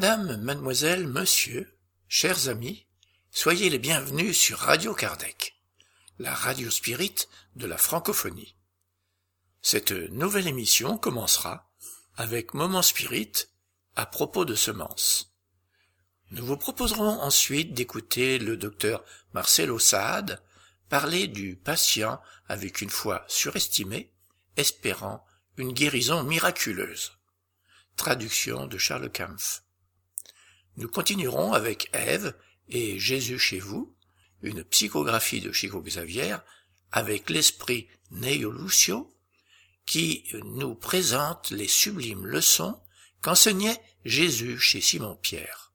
Madame, mademoiselle, monsieur, chers amis, soyez les bienvenus sur Radio Kardec, la radio spirit de la francophonie. Cette nouvelle émission commencera avec Moment Spirit à propos de semences. Nous vous proposerons ensuite d'écouter le docteur Marcelo Saad parler du patient avec une foi surestimée, espérant une guérison miraculeuse. Traduction de Charles Kampf. Nous continuerons avec Ève et Jésus chez vous, une psychographie de Chico Xavier, avec l'esprit Neo Lucio, qui nous présente les sublimes leçons qu'enseignait Jésus chez Simon-Pierre.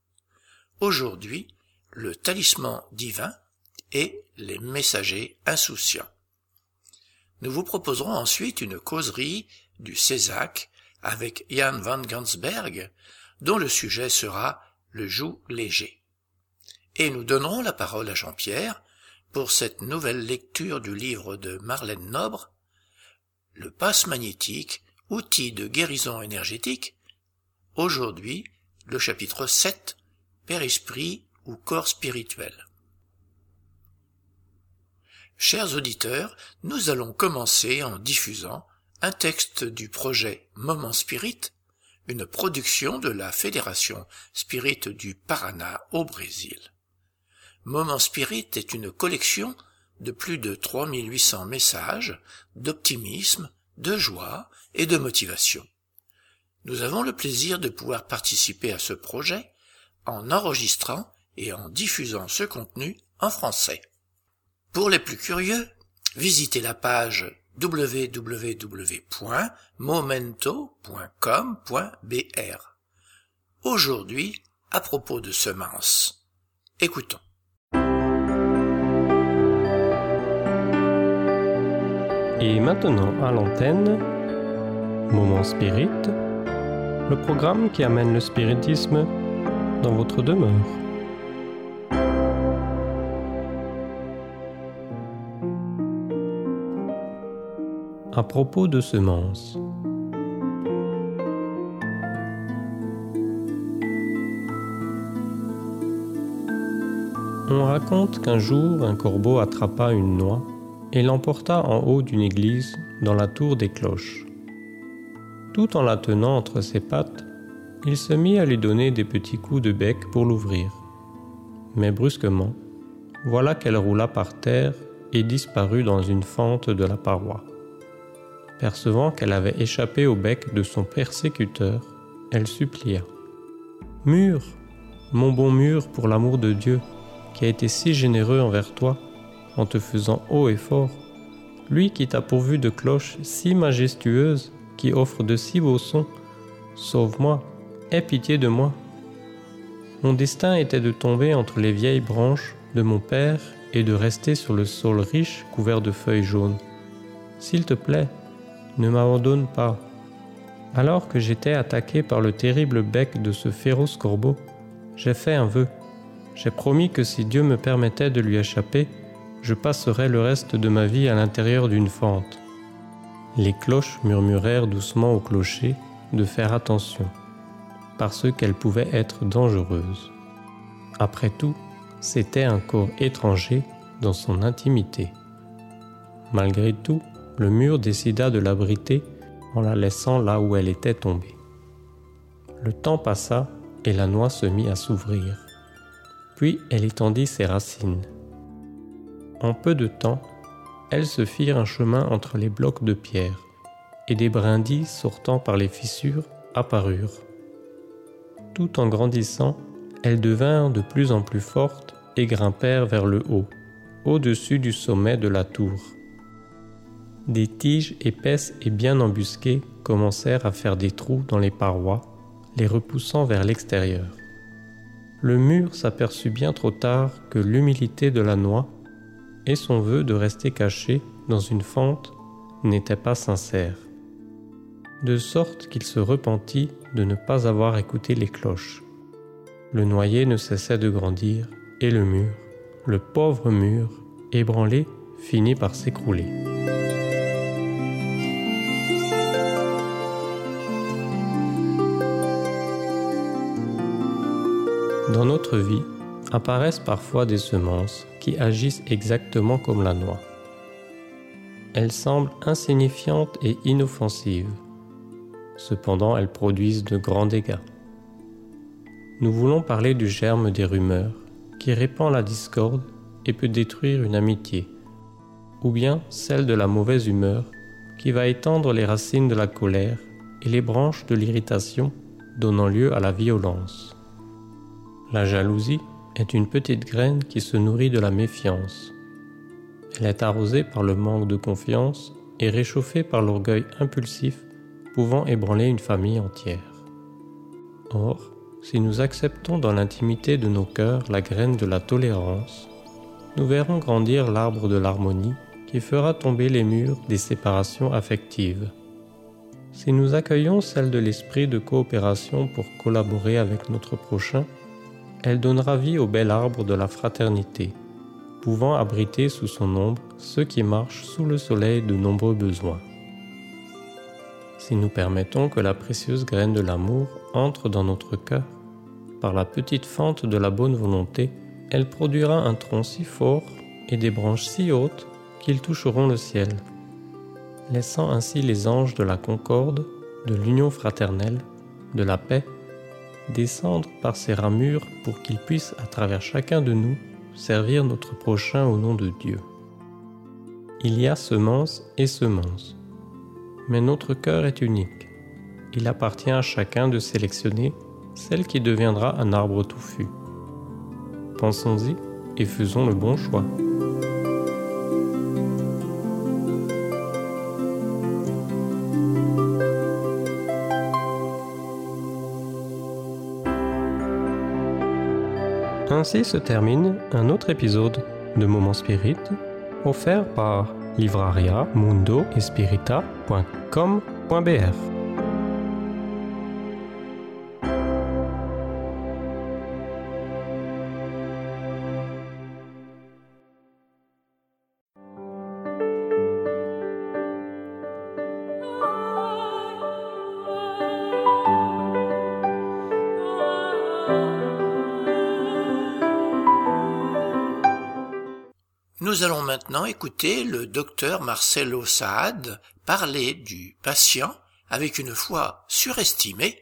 Aujourd'hui, le talisman divin et les messagers insouciants. Nous vous proposerons ensuite une causerie du Césac avec Jan van Gansberg, dont le sujet sera le joug léger. Et nous donnerons la parole à Jean-Pierre pour cette nouvelle lecture du livre de Marlène Nobre, Le passe magnétique, outil de guérison énergétique, aujourd'hui le chapitre 7, Père-Esprit ou corps spirituel. Chers auditeurs, nous allons commencer en diffusant un texte du projet Moment Spirit une production de la Fédération Spirit du Paraná au Brésil. Moment Spirit est une collection de plus de 3800 messages d'optimisme, de joie et de motivation. Nous avons le plaisir de pouvoir participer à ce projet en enregistrant et en diffusant ce contenu en français. Pour les plus curieux, visitez la page www.momento.com.br. Aujourd'hui, à propos de semences. Écoutons. Et maintenant à l'antenne, Moment Spirit, le programme qui amène le spiritisme dans votre demeure. À propos de semences. On raconte qu'un jour un corbeau attrapa une noix et l'emporta en haut d'une église dans la tour des cloches. Tout en la tenant entre ses pattes, il se mit à lui donner des petits coups de bec pour l'ouvrir. Mais brusquement, voilà qu'elle roula par terre et disparut dans une fente de la paroi. Percevant qu'elle avait échappé au bec de son persécuteur, elle supplia. Mur, mon bon mur, pour l'amour de Dieu, qui a été si généreux envers toi, en te faisant haut et fort, lui qui t'a pourvu de cloches si majestueuses, qui offre de si beaux sons, sauve-moi, aie pitié de moi. Mon destin était de tomber entre les vieilles branches de mon père et de rester sur le sol riche couvert de feuilles jaunes. S'il te plaît, ne m'abandonne pas. Alors que j'étais attaqué par le terrible bec de ce féroce corbeau, j'ai fait un vœu. J'ai promis que si Dieu me permettait de lui échapper, je passerais le reste de ma vie à l'intérieur d'une fente. Les cloches murmurèrent doucement au clocher de faire attention, parce qu'elle pouvait être dangereuse. Après tout, c'était un corps étranger dans son intimité. Malgré tout, le mur décida de l'abriter en la laissant là où elle était tombée. Le temps passa et la noix se mit à s'ouvrir. Puis elle étendit ses racines. En peu de temps, elles se firent un chemin entre les blocs de pierre, et des brindilles sortant par les fissures apparurent. Tout en grandissant, elles devinrent de plus en plus fortes et grimpèrent vers le haut, au-dessus du sommet de la tour. Des tiges épaisses et bien embusquées commencèrent à faire des trous dans les parois, les repoussant vers l'extérieur. Le mur s'aperçut bien trop tard que l'humilité de la noix et son vœu de rester caché dans une fente n'étaient pas sincères, de sorte qu'il se repentit de ne pas avoir écouté les cloches. Le noyer ne cessait de grandir et le mur, le pauvre mur, ébranlé, finit par s'écrouler. Dans notre vie apparaissent parfois des semences qui agissent exactement comme la noix. Elles semblent insignifiantes et inoffensives. Cependant, elles produisent de grands dégâts. Nous voulons parler du germe des rumeurs qui répand la discorde et peut détruire une amitié, ou bien celle de la mauvaise humeur qui va étendre les racines de la colère et les branches de l'irritation donnant lieu à la violence. La jalousie est une petite graine qui se nourrit de la méfiance. Elle est arrosée par le manque de confiance et réchauffée par l'orgueil impulsif pouvant ébranler une famille entière. Or, si nous acceptons dans l'intimité de nos cœurs la graine de la tolérance, nous verrons grandir l'arbre de l'harmonie qui fera tomber les murs des séparations affectives. Si nous accueillons celle de l'esprit de coopération pour collaborer avec notre prochain, elle donnera vie au bel arbre de la fraternité, pouvant abriter sous son ombre ceux qui marchent sous le soleil de nombreux besoins. Si nous permettons que la précieuse graine de l'amour entre dans notre cœur, par la petite fente de la bonne volonté, elle produira un tronc si fort et des branches si hautes qu'ils toucheront le ciel, laissant ainsi les anges de la concorde, de l'union fraternelle, de la paix, descendre par ces ramures pour qu'ils puissent à travers chacun de nous servir notre prochain au nom de Dieu. Il y a semence et semence mais notre cœur est unique. Il appartient à chacun de sélectionner celle qui deviendra un arbre touffu. Pensons-y et faisons le bon choix. Ainsi se termine un autre épisode de Moment Spirit offert par livraria mundo Nous allons maintenant écouter le docteur Marcelo Saad parler du patient avec une foi surestimée,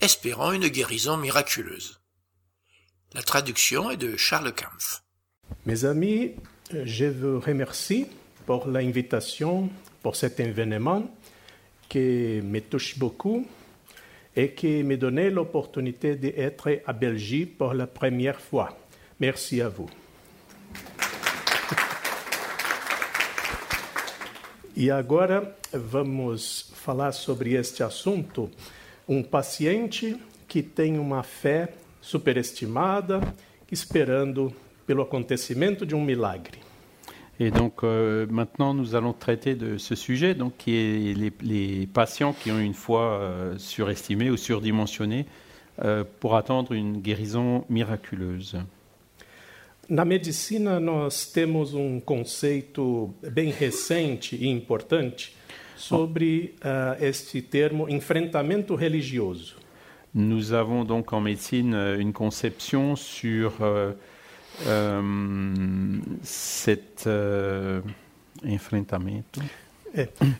espérant une guérison miraculeuse. La traduction est de Charles Kampf. Mes amis, je vous remercie pour l'invitation, pour cet événement qui me touche beaucoup et qui me donne l'opportunité d'être à Belgique pour la première fois. Merci à vous. E agora vamos falar sobre este assunto. Um paciente que tem uma fé superestimada, esperando pelo acontecimento de um milagre. Et donc euh, maintenant nous allons traiter de ce sujet, donc qui est les, les patients qui ont une foi euh, surestimée ou surdimensionnée euh, pour attendre une guérison miraculeuse. Na medicina, nós temos um conceito bem recente e importante sobre uh, este termo enfrentamento religioso. Nous avons donc en médecine euh, une conception sur euh, euh, cet euh, enfrentamento.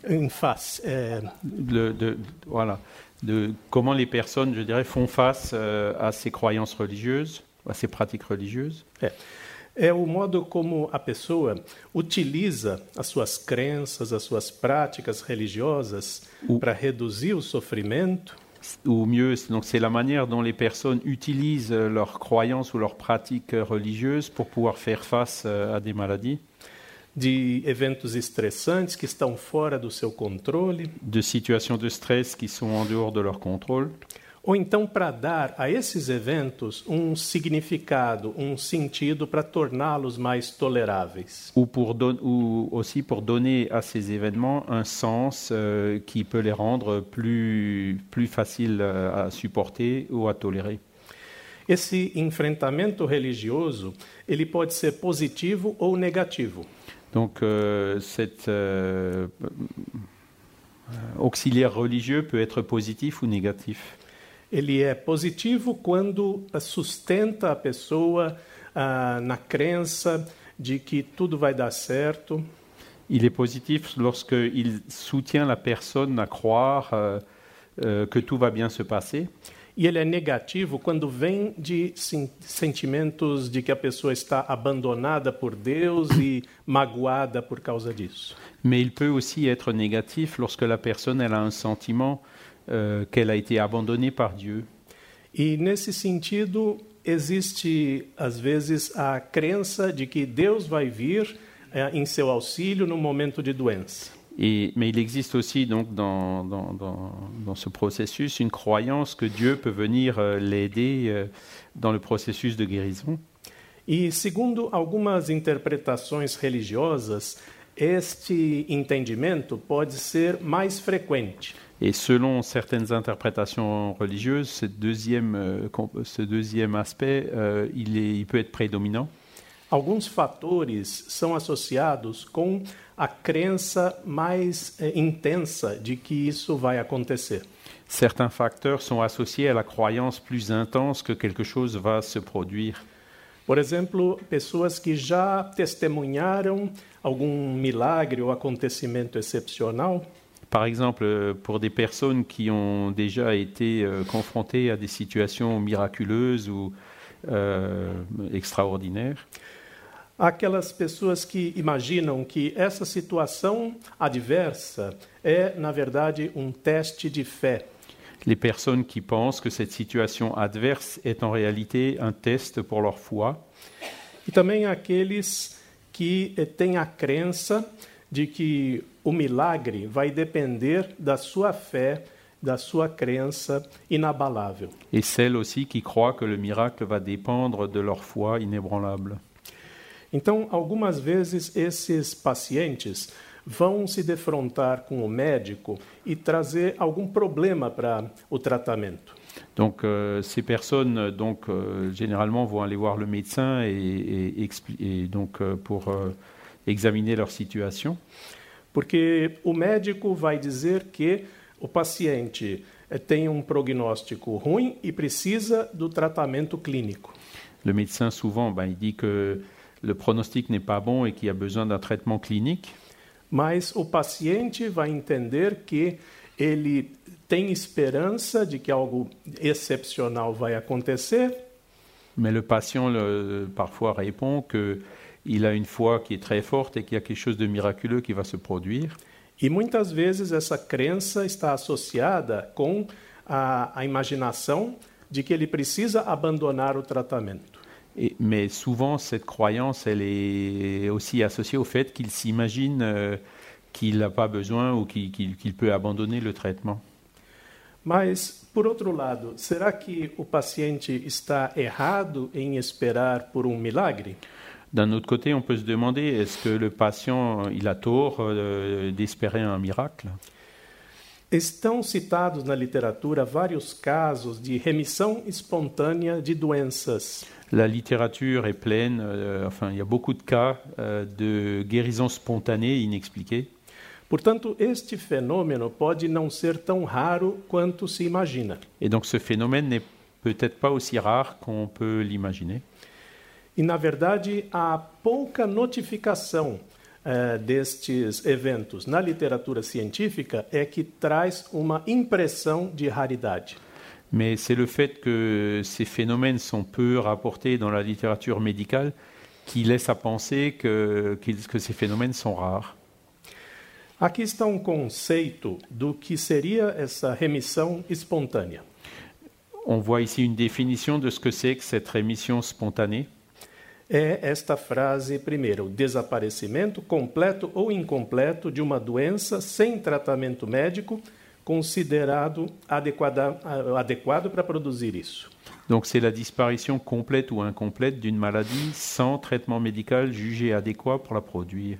Em face. É, Le- de, voilà, de comment les personnes, je dirais, font face à ces croyances religieuses, à ces pratiques religieuses. é, é o modo como a pessoa utiliza as suas crenças, as suas práticas religiosas para reduzir o sofrimento. Ou mieux, c'est- donc c'est la manière dont les personnes utilisent euh, leurs croyances ou leurs pratiques euh, religieuses pour pouvoir faire face euh, à des maladies, de eventos estressantes que estão fora do seu controle, de situations de stress qui sont en dehors de leur contrôle, ou então para dar a esses eventos um significado, um sentido para torná-los mais toleráveis. ou, pour don- ou aussi pour donner à ces événements un sens euh, qui peut les rendre plus, plus faciles à supporter ou à tolérer. Esse enfrentamento religioso, ele pode ser positivo ou negativo. Donc euh, cet euh, euh, auxiliaire religieux peut être positif ou négatif. Ele é positivo quando sustenta a pessoa ah, na crença de que tudo vai dar certo. Il est positif lorsqu'il soutient la personne à croire euh, euh, que tout va bien se passer. E ele é negativo quando vem de sen- sentimentos de que a pessoa está abandonada por Deus e magoada por causa disso. Mais il peut aussi être négatif lorsque la personne elle a un sentiment euh, qu'elle a été abandonnée par Dieu. E nesse sentido, existe às vezes a crença de que Deus vai vir eh, em seu auxílio no momento de doença. Et, mais il existe aussi donc dans, dans, dans, dans ce processus une croyance que Dieu peut venir euh, l'aider euh, dans le processus de guérison. E segundo algumas interpretações religiosas, este entendimento pode ser mais frequente. Et selon certaines interprétations religieuses, cette deuxième, euh, ce deuxième aspect, euh, il, est, il peut être prédominant. Alguns fatores são associados com a crença mais eh, intensa de que isso vai acontecer. Certains facteurs sont associés à la croyance plus intense que quelque chose va se produire. Por exemplo, pessoas que já testemunharam algum milagre ou acontecimento excepcional, Par exemple, euh, pour des personnes qui ont déjà été euh, confrontées à des situations miraculeuses ou euh, extraordinaires, aquelas pessoas que imaginam que essa situação adversa é, na verdade, um teste de fé. les personnes qui pensent que cette situation adverse est en réalité un test pour leur foi, E também aqueles que têm a crença de que o milagre vai depender da sua fé, da sua crença inabalável. et celles aussi qui croient que le miracle va dépendre de leur foi inébranlable. Então, algumas vezes esses pacientes vão se defrontar com o médico e trazer algum problema para o tratamento. Donc euh, ces personnes, donc euh, généralement, vont aller voir le médecin et, et et donc euh, pour euh, examiner leur situation. Porque o médico vai dizer que o paciente eh, tem um prognóstico ruim e precisa do tratamento clínico. Le médecin souvent, ben, il dit que le pronostic n'est pas bon et qu'il a besoin d'un traitement clinique. Mas o paciente vai entender que ele tem esperança de que algo excepcional vai acontecer Mais le patient le- parfois répond que il a une foi qui est très forte et qu'il y a quelque chose de miraculeux qui va se produire. E muitas vezes essa crença está associada com a, a imaginação de que ele precisa abandonar o tratamento. Et- mais souvent, cette croyance, elle est aussi associée au fait qu'il s'imagine euh, qu'il n'a pas besoin ou qu'il peut abandonner le traitement. Mas, por outro lado, será que o paciente está errado em esperar por um milagre? D'un autre côté, on peut se demander est-ce que le patient il a tort euh, d'espérer un miracle? Estão citados na literatura vários casos de remissão espontânea de doenças. La littérature est pleine, euh, enfin, il y a beaucoup de cas euh, de guérison spontanée inexpliquée. Portanto, este fenômeno pode não ser tão raro quanto se imagina. Et donc ce phénomène n'est peut-être pas aussi rare qu'on peut l'imaginer. E, na verdade, há pouca notificação eh, destes eventos na literatura científica é que traz uma impressão de raridade. Mais c'est le fait que ces phénomènes sont peu rapportés dans la littérature médicale qui laisse à penser que, qu'ils- que ces phénomènes sont rares. Aqui está um conceito do que seria essa remissão espontânea. On voit ici une définition de ce que c'est que cette rémission spontanée. É esta frase primeira: o desaparecimento completo ou incompleto de uma doença sem tratamento médico considerado adequada, adequado para produzir isso. Donc c'est la disparition complète ou incomplète d'une maladie sans traitement médical jugé adéquat pour la produire.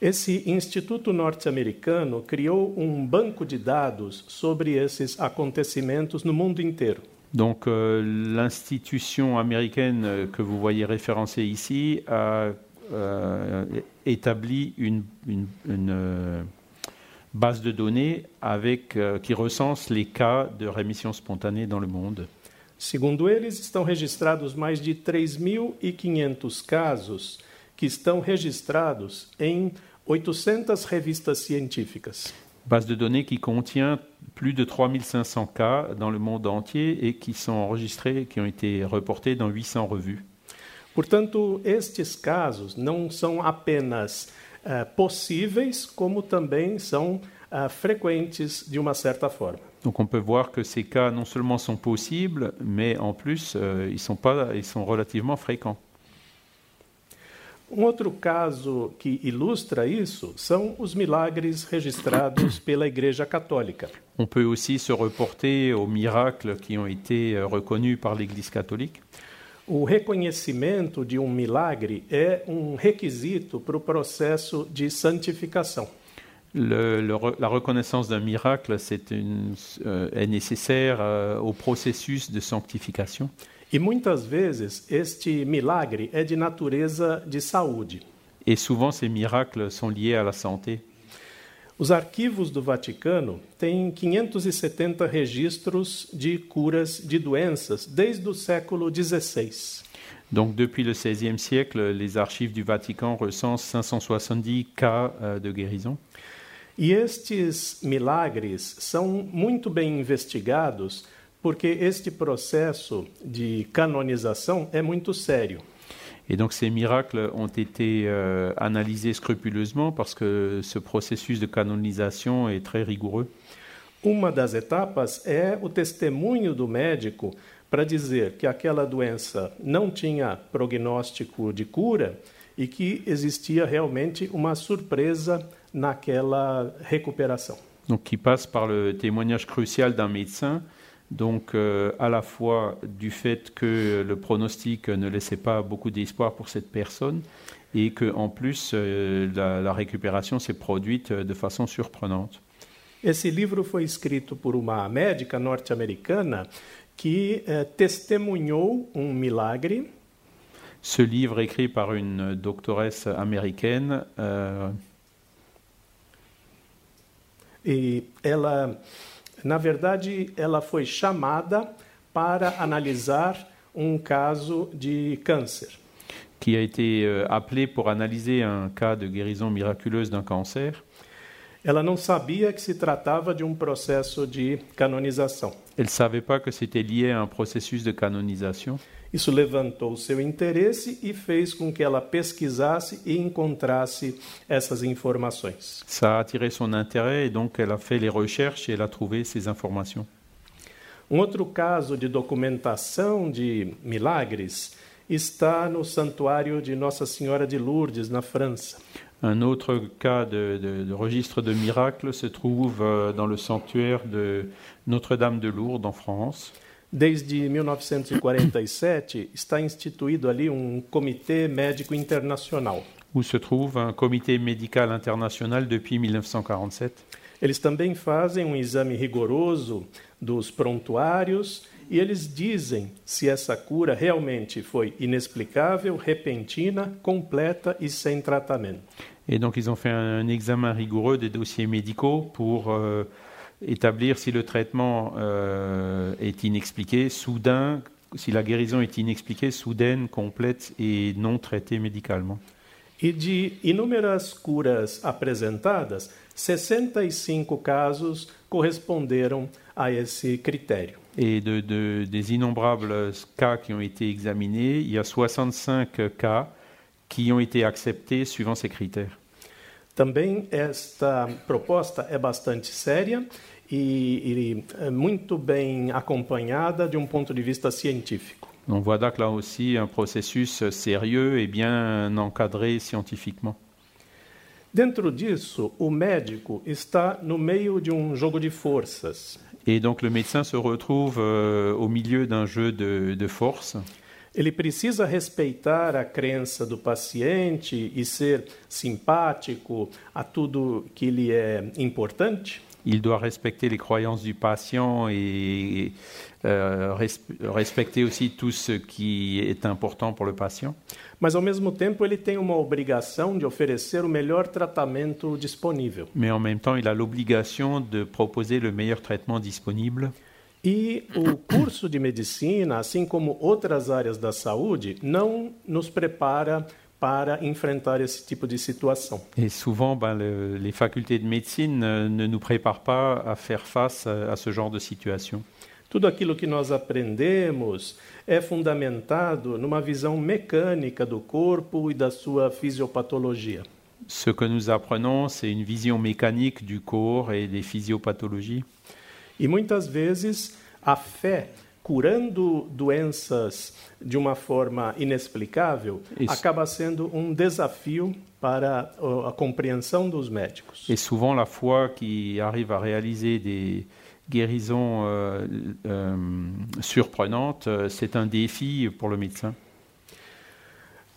Esse instituto norte-americano criou um banco de dados sobre esses acontecimentos no mundo inteiro. Donc euh, l'institution américaine euh, que vous voyez référencée ici a euh, établi une, une- une, base de données avec, euh, qui recense les cas de rémission spontanée dans le monde. Segundo eles, estão registrados mais de 3.500 casos que estão registrados em 800 revistas científicas. Base de données qui contient plus de 3500 cas dans le monde entier et qui sont enregistrés, qui ont été reportés dans 800 revues. Portanto, estes casos não são apenas eh, possíveis, como também são ah, frequentes de uma certa forma. Donc on peut voir que ces cas non seulement sont possibles, mais en plus euh, ils, sont pas, ils sont relativement fréquents. Um outro caso que ilustra isso são os milagres registrados pela Igreja Católica. On peut aussi se reporter aux miracles qui ont été euh, reconnus par l'Église catholique. O reconhecimento de um milagre é um requisito para o processo de santificação. Le- la reconnaissance d'un miracle une- euh, est nécessaire euh, au processus de sanctification. E muitas vezes este milagre é de natureza de saúde. Et souvent ces miracles sont liés à la santé. Os arquivos do Vaticano têm 570 registros de curas de doenças desde o século XVI. Donc depuis le XVIe siècle, les archives du Vatican recensent 570 cas euh, de guérison. E estes milagres são muito bem investigados porque este processo de canonização é muito sério. Et donc ces miracles ont été euh, analysés scrupuleusement parce que ce processus de canonisation est très rigoureux. Uma das etapas é o testemunho do médico para dizer que aquela doença não tinha prognóstico de cura e que existia realmente uma surpresa naquela recuperação. Donc qui passe par le témoignage crucial d'un médecin, donc euh, à la fois du fait que le pronostic ne laissait pas beaucoup d'espoir pour cette personne et que en plus euh, la, la récupération s'est produite euh, de façon surprenante. Esse livro foi escrito por uma médica norte-americana que eh, testemunhou um milagre Ce livre écrit par une doctoresse américaine euh, e ela, na verdade, ela foi chamada para analisar um caso de câncer. qui a été euh, appelée pour analyser un cas de guérison miraculeuse d'un cancer. Ela não sabia que se tratava de um processo de canonização. Elle savait pas que c'était lié à un processus de canonisation. Isso levantou seu interesse e fez com que ela pesquisasse e encontrasse essas informações. Ça a attiré son intérêt et donc elle a fait les recherches et elle a trouvé ces informations. Um outro caso de documentação de milagres está no Santuário de Nossa Senhora de Lourdes, na França. Un autre cas de, de- de registre de miracles se trouve euh, dans le sanctuaire de Notre-Dame de Lourdes en France. Desde 1947 está instituído ali um comitê médico internacional. où se trouve un comité médical international depuis 1947. Eles também fazem um exame rigoroso dos prontuários e eles dizem se essa cura realmente foi inexplicável, repentina, completa e sem tratamento. Et donc ils ont fait un examen rigoureux des dossiers médicaux pour euh, établir si le traitement euh, est inexpliqué, soudain, si la guérison est inexpliquée, soudaine, complète et non traitée médicalement. E de inúmeras curas apresentadas, 65 casos corresponderam a esse critério. Et de, de- des innombrables cas qui ont été examinés, il y a 65 cas qui ont été acceptés suivant ces critères. Também esta proposta é bastante séria e, e é muito bem acompanhada de um ponto de vista científico. On voit donc là aussi un processus sérieux et bien encadré scientifiquement. Dentro disso, o médico está no meio de um jogo de forças. Et donc le médecin se retrouve euh, au milieu d'un jeu de, de force. Ele precisa respeitar a crença do paciente e ser simpático a tudo que lhe é importante? Il doit respecter les croyances du patient et euh, res- respecter aussi tout ce qui est important pour le patient. Mas, ao mesmo tempo, ele tem uma obrigação de oferecer o melhor tratamento disponível. Mais en même temps, il a l'obligation de proposer le meilleur traitement disponible. E o curso de medicina, assim como outras áreas da saúde, não nos prepara para enfrentar esse tipo de situação. Et souvent, ben, le- les facultés de médecine ne nous préparent pas à faire face à, à ce genre de situation. Tudo aquilo que nós aprendemos é fundamentado numa visão mecânica do corpo e da sua fisiopatologia. Ce que nous apprenons, c'est une vision mécanique du corps et des physiopathologies. E muitas vezes a fé curando doenças de uma forma inexplicável Isso. acaba sendo um desafio para a compreensão dos médicos. Et souvent, la foi qui arrive à réaliser des guérisons euh, euh, surprenantes, euh, c'est un défi pour le médecin.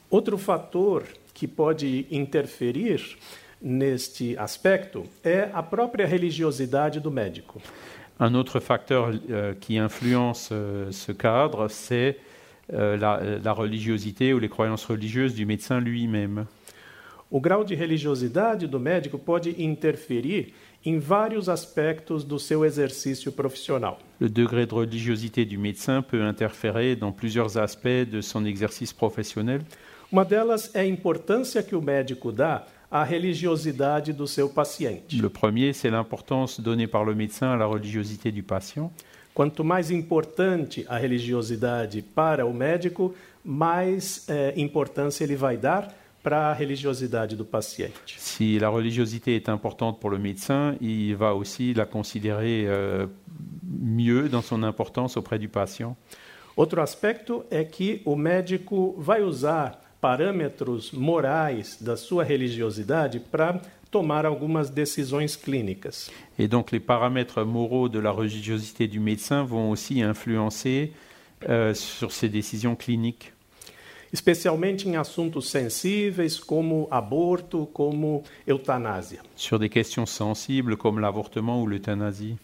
Outro fator que pode interferir neste aspecto é a própria religiosidade do médico. Un autre facteur euh, qui influence euh, ce cadre, c'est euh, la, la religiosité ou les croyances religieuses du médecin lui-même. O grau de religiosidade do médico pode interferir em vários aspectos do seu exercício profissional. Le degré de religiosité du médecin peut interférer dans plusieurs aspects de son exercice professionnel. Uma delas é a importância que o médico dá à religiosidade do seu paciente. Le premier, c'est l'importance donnée par le médecin à la religiosité du patient. Quanto mais importante a religiosidade para o médico, mais eh, importância ele vai dar para a religiosidade do paciente. Si la religiosité est importante pour le médecin, il va aussi la considérer euh, mieux dans son importance auprès du patient. Outro aspecto é que o médico vai usar parâmetros morais da sua religiosidade para tomar algumas decisões clínicas. Et donc les paramètres moraux de la religiosité du médecin vont aussi influencer euh, sur ses décisions cliniques. especialmente em assuntos sensíveis como aborto, como eutanásia. sur des questions sensibles comme l'avortement ou l'euthanasie.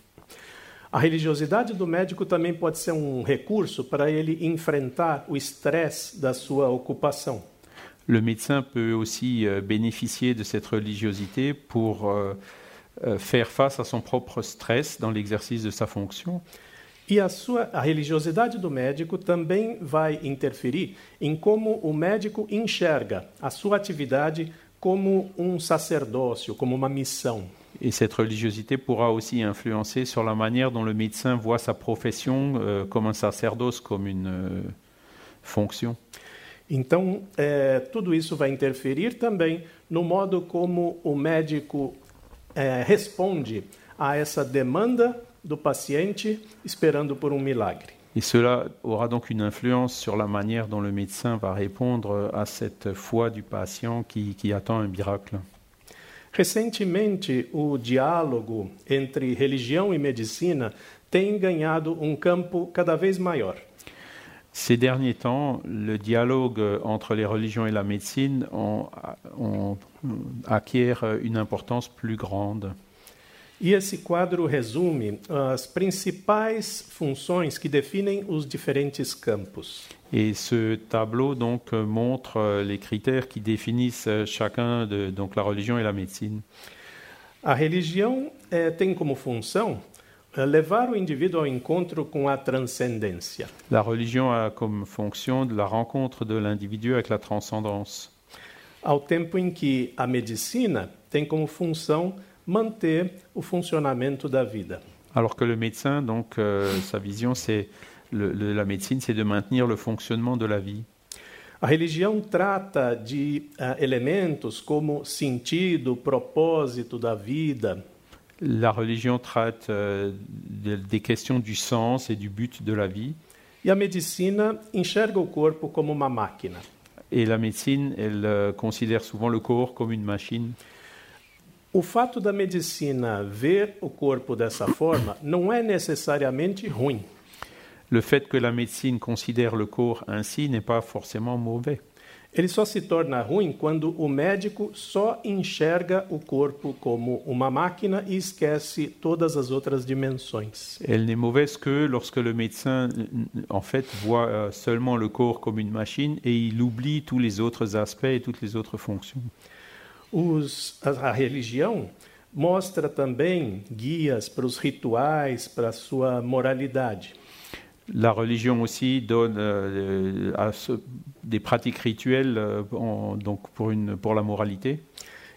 A religiosidade do médico também pode ser um recurso para ele enfrentar o estresse da sua ocupação. Le médecin peut aussi euh, bénéficier de cette religiosité pour euh, euh, faire face à son propre stress dans l'exercice de sa fonction. E a sua a religiosidade do médico também vai interferir em como o médico enxerga a sua atividade como um sacerdócio, como uma missão. Et cette religiosité pourra aussi influencer sur la manière dont le médecin voit sa profession euh, comme un sacerdoce, comme une euh, fonction. Então, eh, tudo isso vai interferir também no modo como o médico eh, responde a essa demanda do paciente esperando por um milagre. Et cela aura donc une influence sur la manière dont le médecin va répondre à cette foi du patient qui, qui attend un miracle. Recentemente, o diálogo entre religião e medicina tem ganhado um campo cada vez maior. Ces derniers temps, le dialogue entre les religions et la médecine acquiert une importance plus grande. E esse quadro resume as principais funções que definem os diferentes campos. Et ce tableau donc montre les critères qui définissent chacun de donc la religion et la médecine. A religião eh, tem como função eh, levar o indivíduo ao encontro com a transcendência. La religion a comme fonction de la rencontre de l'individu avec la transcendance. Ao tempo em que a medicina tem como função manter o funcionamento da vida. Alors que le médecin, donc, euh, sa vision, c'est la médecine, c'est de maintenir le fonctionnement de la vie. A religião trata de ah, elementos como sentido, propósito da vida, La religion traite euh, de- des questions du sens et du but de la vie. e a medicina enxerga o corpo como uma máquina. Et la médecine, elle euh, considère souvent le corps comme une machine. O fato da medicina ver o corpo dessa forma não é necessariamente ruim. Le fait que la médecine considère le corps ainsi n'est pas forcément mauvais. Ele só se torna ruim quando o médico só enxerga o corpo como uma máquina e esquece todas as outras dimensões. Elle n'est mauvaise que lorsque le médecin, en fait, voit euh, seulement le corps comme une machine et il oublie tous les autres aspects et toutes les autres fonctions. Os, a, a religião mostra também guias para os rituais, para a sua moralidade. La religion aussi donne euh, à ce- des pratiques rituelles euh, en- donc pour, une, pour la moralité.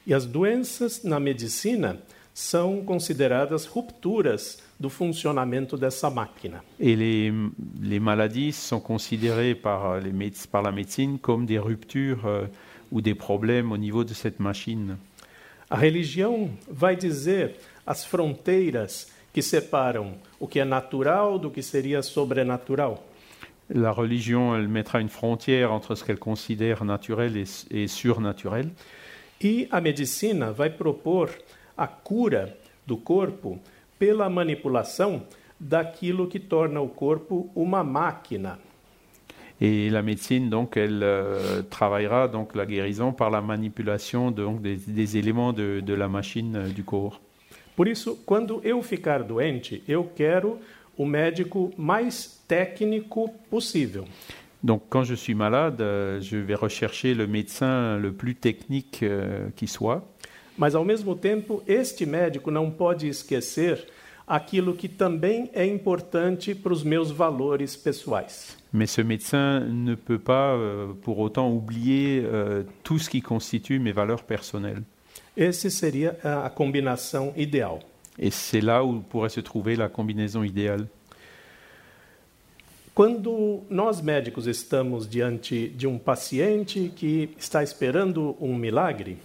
E as doenças na medicina são consideradas rupturas do funcionamento dessa máquina. Et les, les maladies sont considérées par, les méde- par la médecine comme des ruptures euh, ou des problèmes au niveau de cette machine. A religião vai dizer as fronteiras que separam o que é natural do que seria sobrenatural. La religion, elle mettra une frontière entre ce qu'elle considère naturel et, et surnaturel. E a medicina vai propor a cura do corpo pela manipulação daquilo que torna o corpo uma máquina. Et la médecine, donc, elle euh, travaillera donc la guérison par la manipulation donc, des, des éléments de, de la machine euh, du corps. Por isso, quando eu ficar doente, eu quero o médico mais técnico possível. Donc, quand je suis malade, euh, je vais rechercher le médecin le plus technique euh, qui soit. Mas, ao mesmo tempo, este médico não pode esquecer aquilo que também é importante para os meus valores pessoais. Mais ce médecin ne peut pas euh, pour autant oublier euh, tout ce qui constitue mes valeurs personnelles. Esse seria a a combinação ideal. Et c'est là où pourrait se trouver la combinaison idéale. Quando nós médicos estamos diante de um paciente que está esperando um milagre,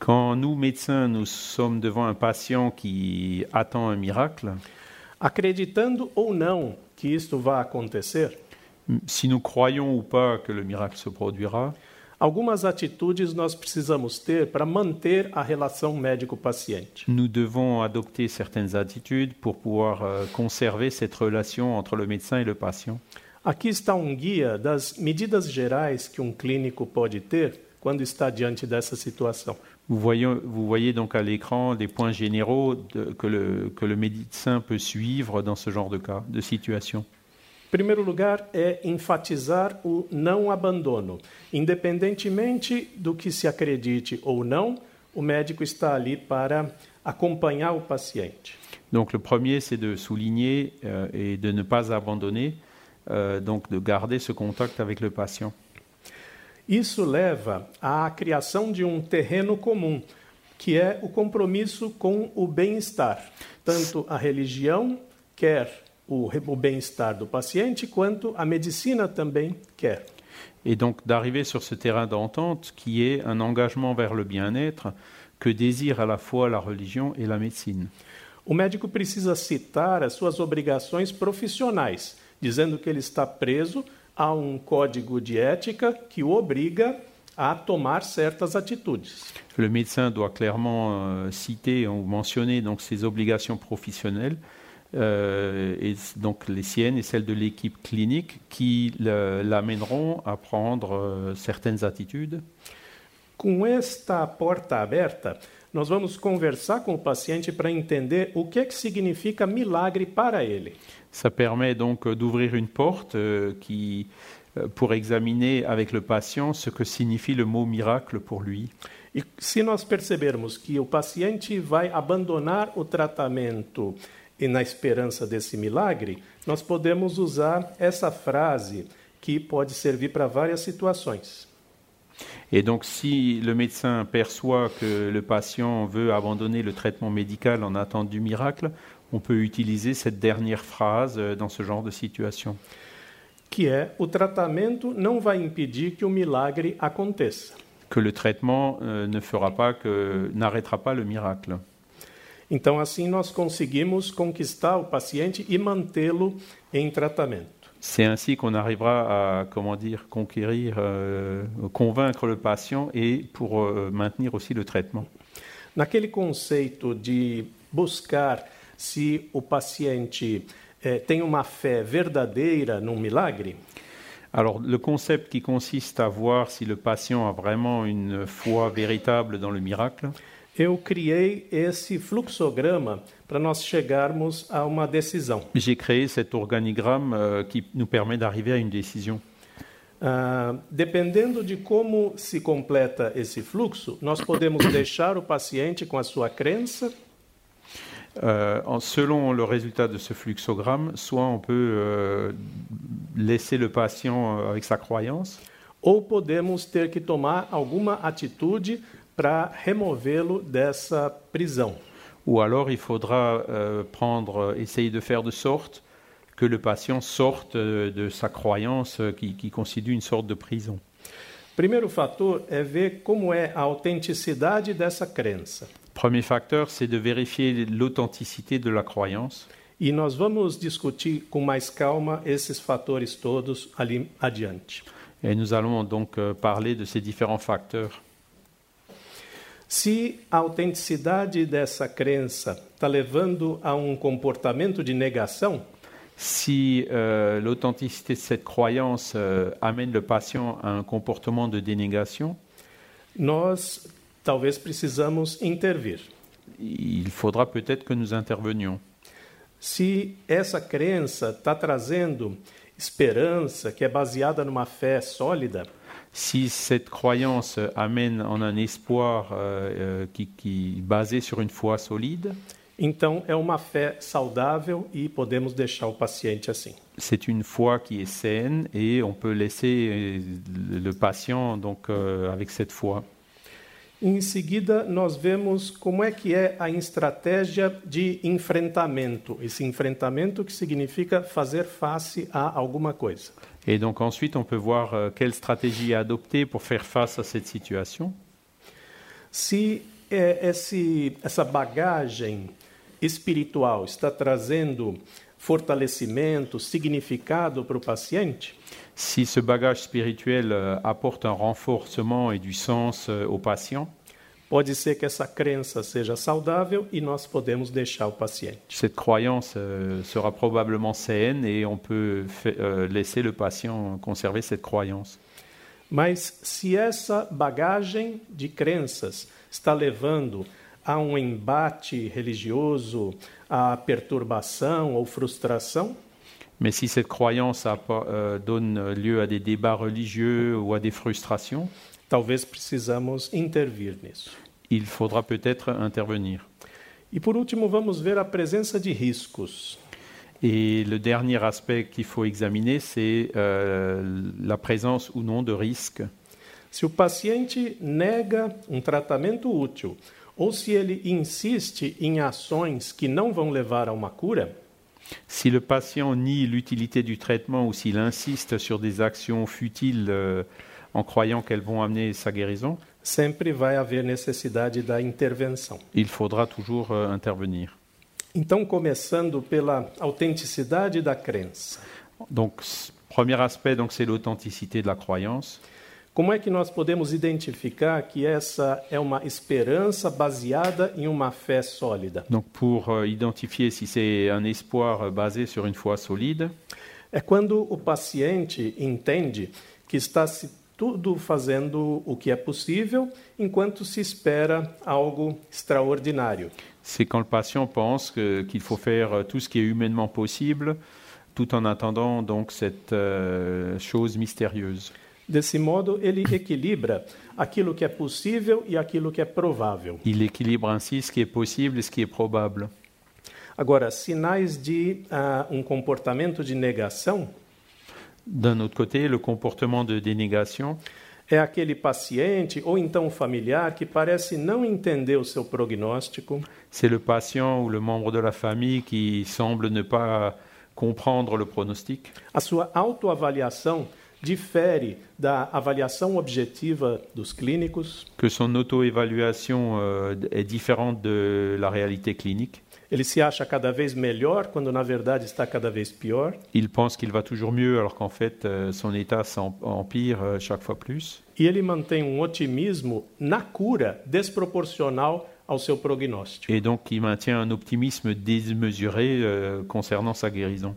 Quand nous, médecins, nous sommes devant un patient qui attend un miracle, acreditando ou não que isto vai acontecer, si nous croyons ou pas que le miracle se produira, algumas atitudes nós precisamos ter para manter a relação médico-paciente. nous devons adopter certaines attitudes pour pouvoir euh, conserver cette relation entre le médecin et le patient. Aqui está um guia das medidas gerais que um clínico pode ter quando está diante dessa situação. Vous voyez, vous voyez donc à l'écran les points généraux de- que, le, que le médecin peut suivre dans ce genre de cas, de situation. Em primeiro lugar, é enfatizar o não abandono. Independentemente do que se acredite ou não, o médico está ali para acompanhar o paciente. Donc le premier, c'est de souligner euh, et de ne pas abandonner, euh, donc de garder ce contact avec le patient. Isso leva à criação de um terreno comum, que é o compromisso com o bem-estar. Tanto a religião quer o, o bem-estar do paciente, quanto a medicina também quer. Et donc d'arriver sur ce terrain d'entente qui est un engagement vers le bien-être que désire à la fois la religion et la médecine. O médico precisa citar as suas obrigações profissionais, dizendo que ele está preso a um código de ética que o obriga a tomar certas atitudes. Le médecin doit clairement euh, citer ou mentionner donc ses obligations professionnelles, euh, et donc les siennes et celles de l'équipe clinique qui l'amèneront à prendre euh, certaines attitudes. Com esta porta aberta, nós vamos conversar com o paciente para entender o que, é que significa milagre para ele. Ça permet donc euh, d'ouvrir une porte euh, qui, euh, pour examiner avec le patient ce que signifie le mot miracle pour lui. E se nós percebermos que o paciente vai abandonar o tratamento e na esperança desse milagre, nós podemos usar essa frase que pode servir para várias situações. Et donc, si le médecin perçoit que le patient veut abandonner le traitement médical en attente du miracle, on peut utiliser cette dernière phrase euh, dans ce genre de situation. Que é o tratamento não vai impedir que o milagre aconteça. Que le traitement euh, ne fera pas que n'arrêtera pas le miracle. Então, assim, nós conseguimos conquistar o paciente e mantê-lo em tratamento. C'est ainsi qu'on arrivera à, comment dire, conquérir, euh, convaincre le patient et pour euh, maintenir aussi le traitement. Naquele conceito de buscar se o paciente eh, tem uma fé verdadeira num milagre, Alors, le concept qui consiste à voir si le patient a vraiment une foi véritable dans le miracle, eu criei esse fluxograma para nós chegarmos a uma decisão. j'ai créé cet organigramme euh, qui nous permet d'arriver à une décision. Ah, dependendo de como se completa esse fluxo, nós podemos deixar o paciente com a sua crença Euh, en- selon le résultat de ce fluxogramme, soit on peut euh, laisser le patient euh, avec sa croyance, ou podemos ter que tomar alguma atitude para removê-lo dessa prisão. ou alors il faudra euh, prendre, essayer de faire de sorte que le patient sorte euh, de sa croyance euh, qui, qui constitue une sorte de prison. Primeiro fator é ver como é a autenticidade dessa crença. Premier facteur, c'est de vérifier l'authenticité de la croyance. E nós vamos discutir com mais calma esses fatores todos ali adiante. Et nous allons donc euh, parler de ces différents facteurs. Se a autenticidade dessa crença está levando a um comportamento de negação, Si euh, l'authenticité de cette croyance euh, amène le patient à un comportement de dénégation, nós talvez precisamos intervir. il faudra peut-être que nous intervenions. Se essa crença está trazendo esperança, que é baseada numa fé sólida, Si cette croyance amène en un espoir euh, euh, qui, qui basé sur une foi solide, então é uma fé saudável e podemos deixar o paciente assim. c'est une foi qui est saine et on peut laisser euh, le le patient donc euh, avec cette foi. Em seguida, nós vemos como é que é a estratégia de enfrentamento. Esse enfrentamento que significa fazer face a alguma coisa. Et donc ensuite on peut voir euh, quelle stratégie adopter pour faire face à cette situation. Se é, esse, essa bagagem espiritual está trazendo fortalecimento, significado para o paciente, Si ce bagage spirituel euh, apporte un renforcement et du sens euh, au patient, pode ser que essa crença seja saudável e nós podemos deixar o paciente. cette croyance euh, sera probablement saine et on peut euh, laisser le patient conserver cette croyance. Mas se essa bagagem de crenças está levando a um embate religioso, a perturbação ou frustração, Mais si cette croyance appo- euh, donne lieu à des débats religieux ou à des frustrations, talvez precisamos intervir nisso. il faudra peut-être intervenir. E por último, vamos ver a presença de riscos. Et le dernier aspect qu'il faut examiner, c'est euh, la présence ou non de risques. Se o paciente nega um tratamento útil ou se ele insiste em ações que não vão levar a uma cura, Si le patient nie l'utilité du traitement ou s'il insiste sur des actions futiles euh, en croyant qu'elles vont amener sa guérison, sempre vai haver necessidade da intervenção. il faudra toujours euh, intervenir. Então, começando pela autenticidade da crença. Donc, s- premier aspect, donc, c'est l'authenticité de la croyance. Como é que nós podemos identificar que essa é uma esperança baseada em uma fé sólida? Donc, pour euh, identifier si c'est un espoir euh, basé sur une foi solide, É quando o paciente entende que está se tudo fazendo o que é possível enquanto se espera algo extraordinário. c'est quand le patient pense que- qu'il faut faire euh, tout ce qui est humainement possible, tout en attendant donc cette euh, chose mystérieuse. Desse modo, ele equilibra aquilo que é possível e aquilo que é provável. Il équilibre ainsi ce qui est possible et ce qui est probable. Agora, sinais de ah, um comportamento de negação D'un autre côté, le comportement de dénégation, é aquele paciente ou então um familiar que parece não entender o seu prognóstico, c'est le patient ou le membre de la famille qui semble ne pas comprendre le pronostic. a sua autoavaliação difere da avaliação objetiva dos clínicos, que son auto-évaluation euh, est différente de la réalité clinique. Ele se acha cada vez melhor quando na verdade está cada vez pior, Il pense qu'il va toujours mieux alors qu'en fait euh, son état s'em- empire euh, chaque fois plus. e ele mantém um otimismo na cura desproporcional ao seu prognóstico. Et donc il maintient un optimisme démesuré euh, concernant sa guérison.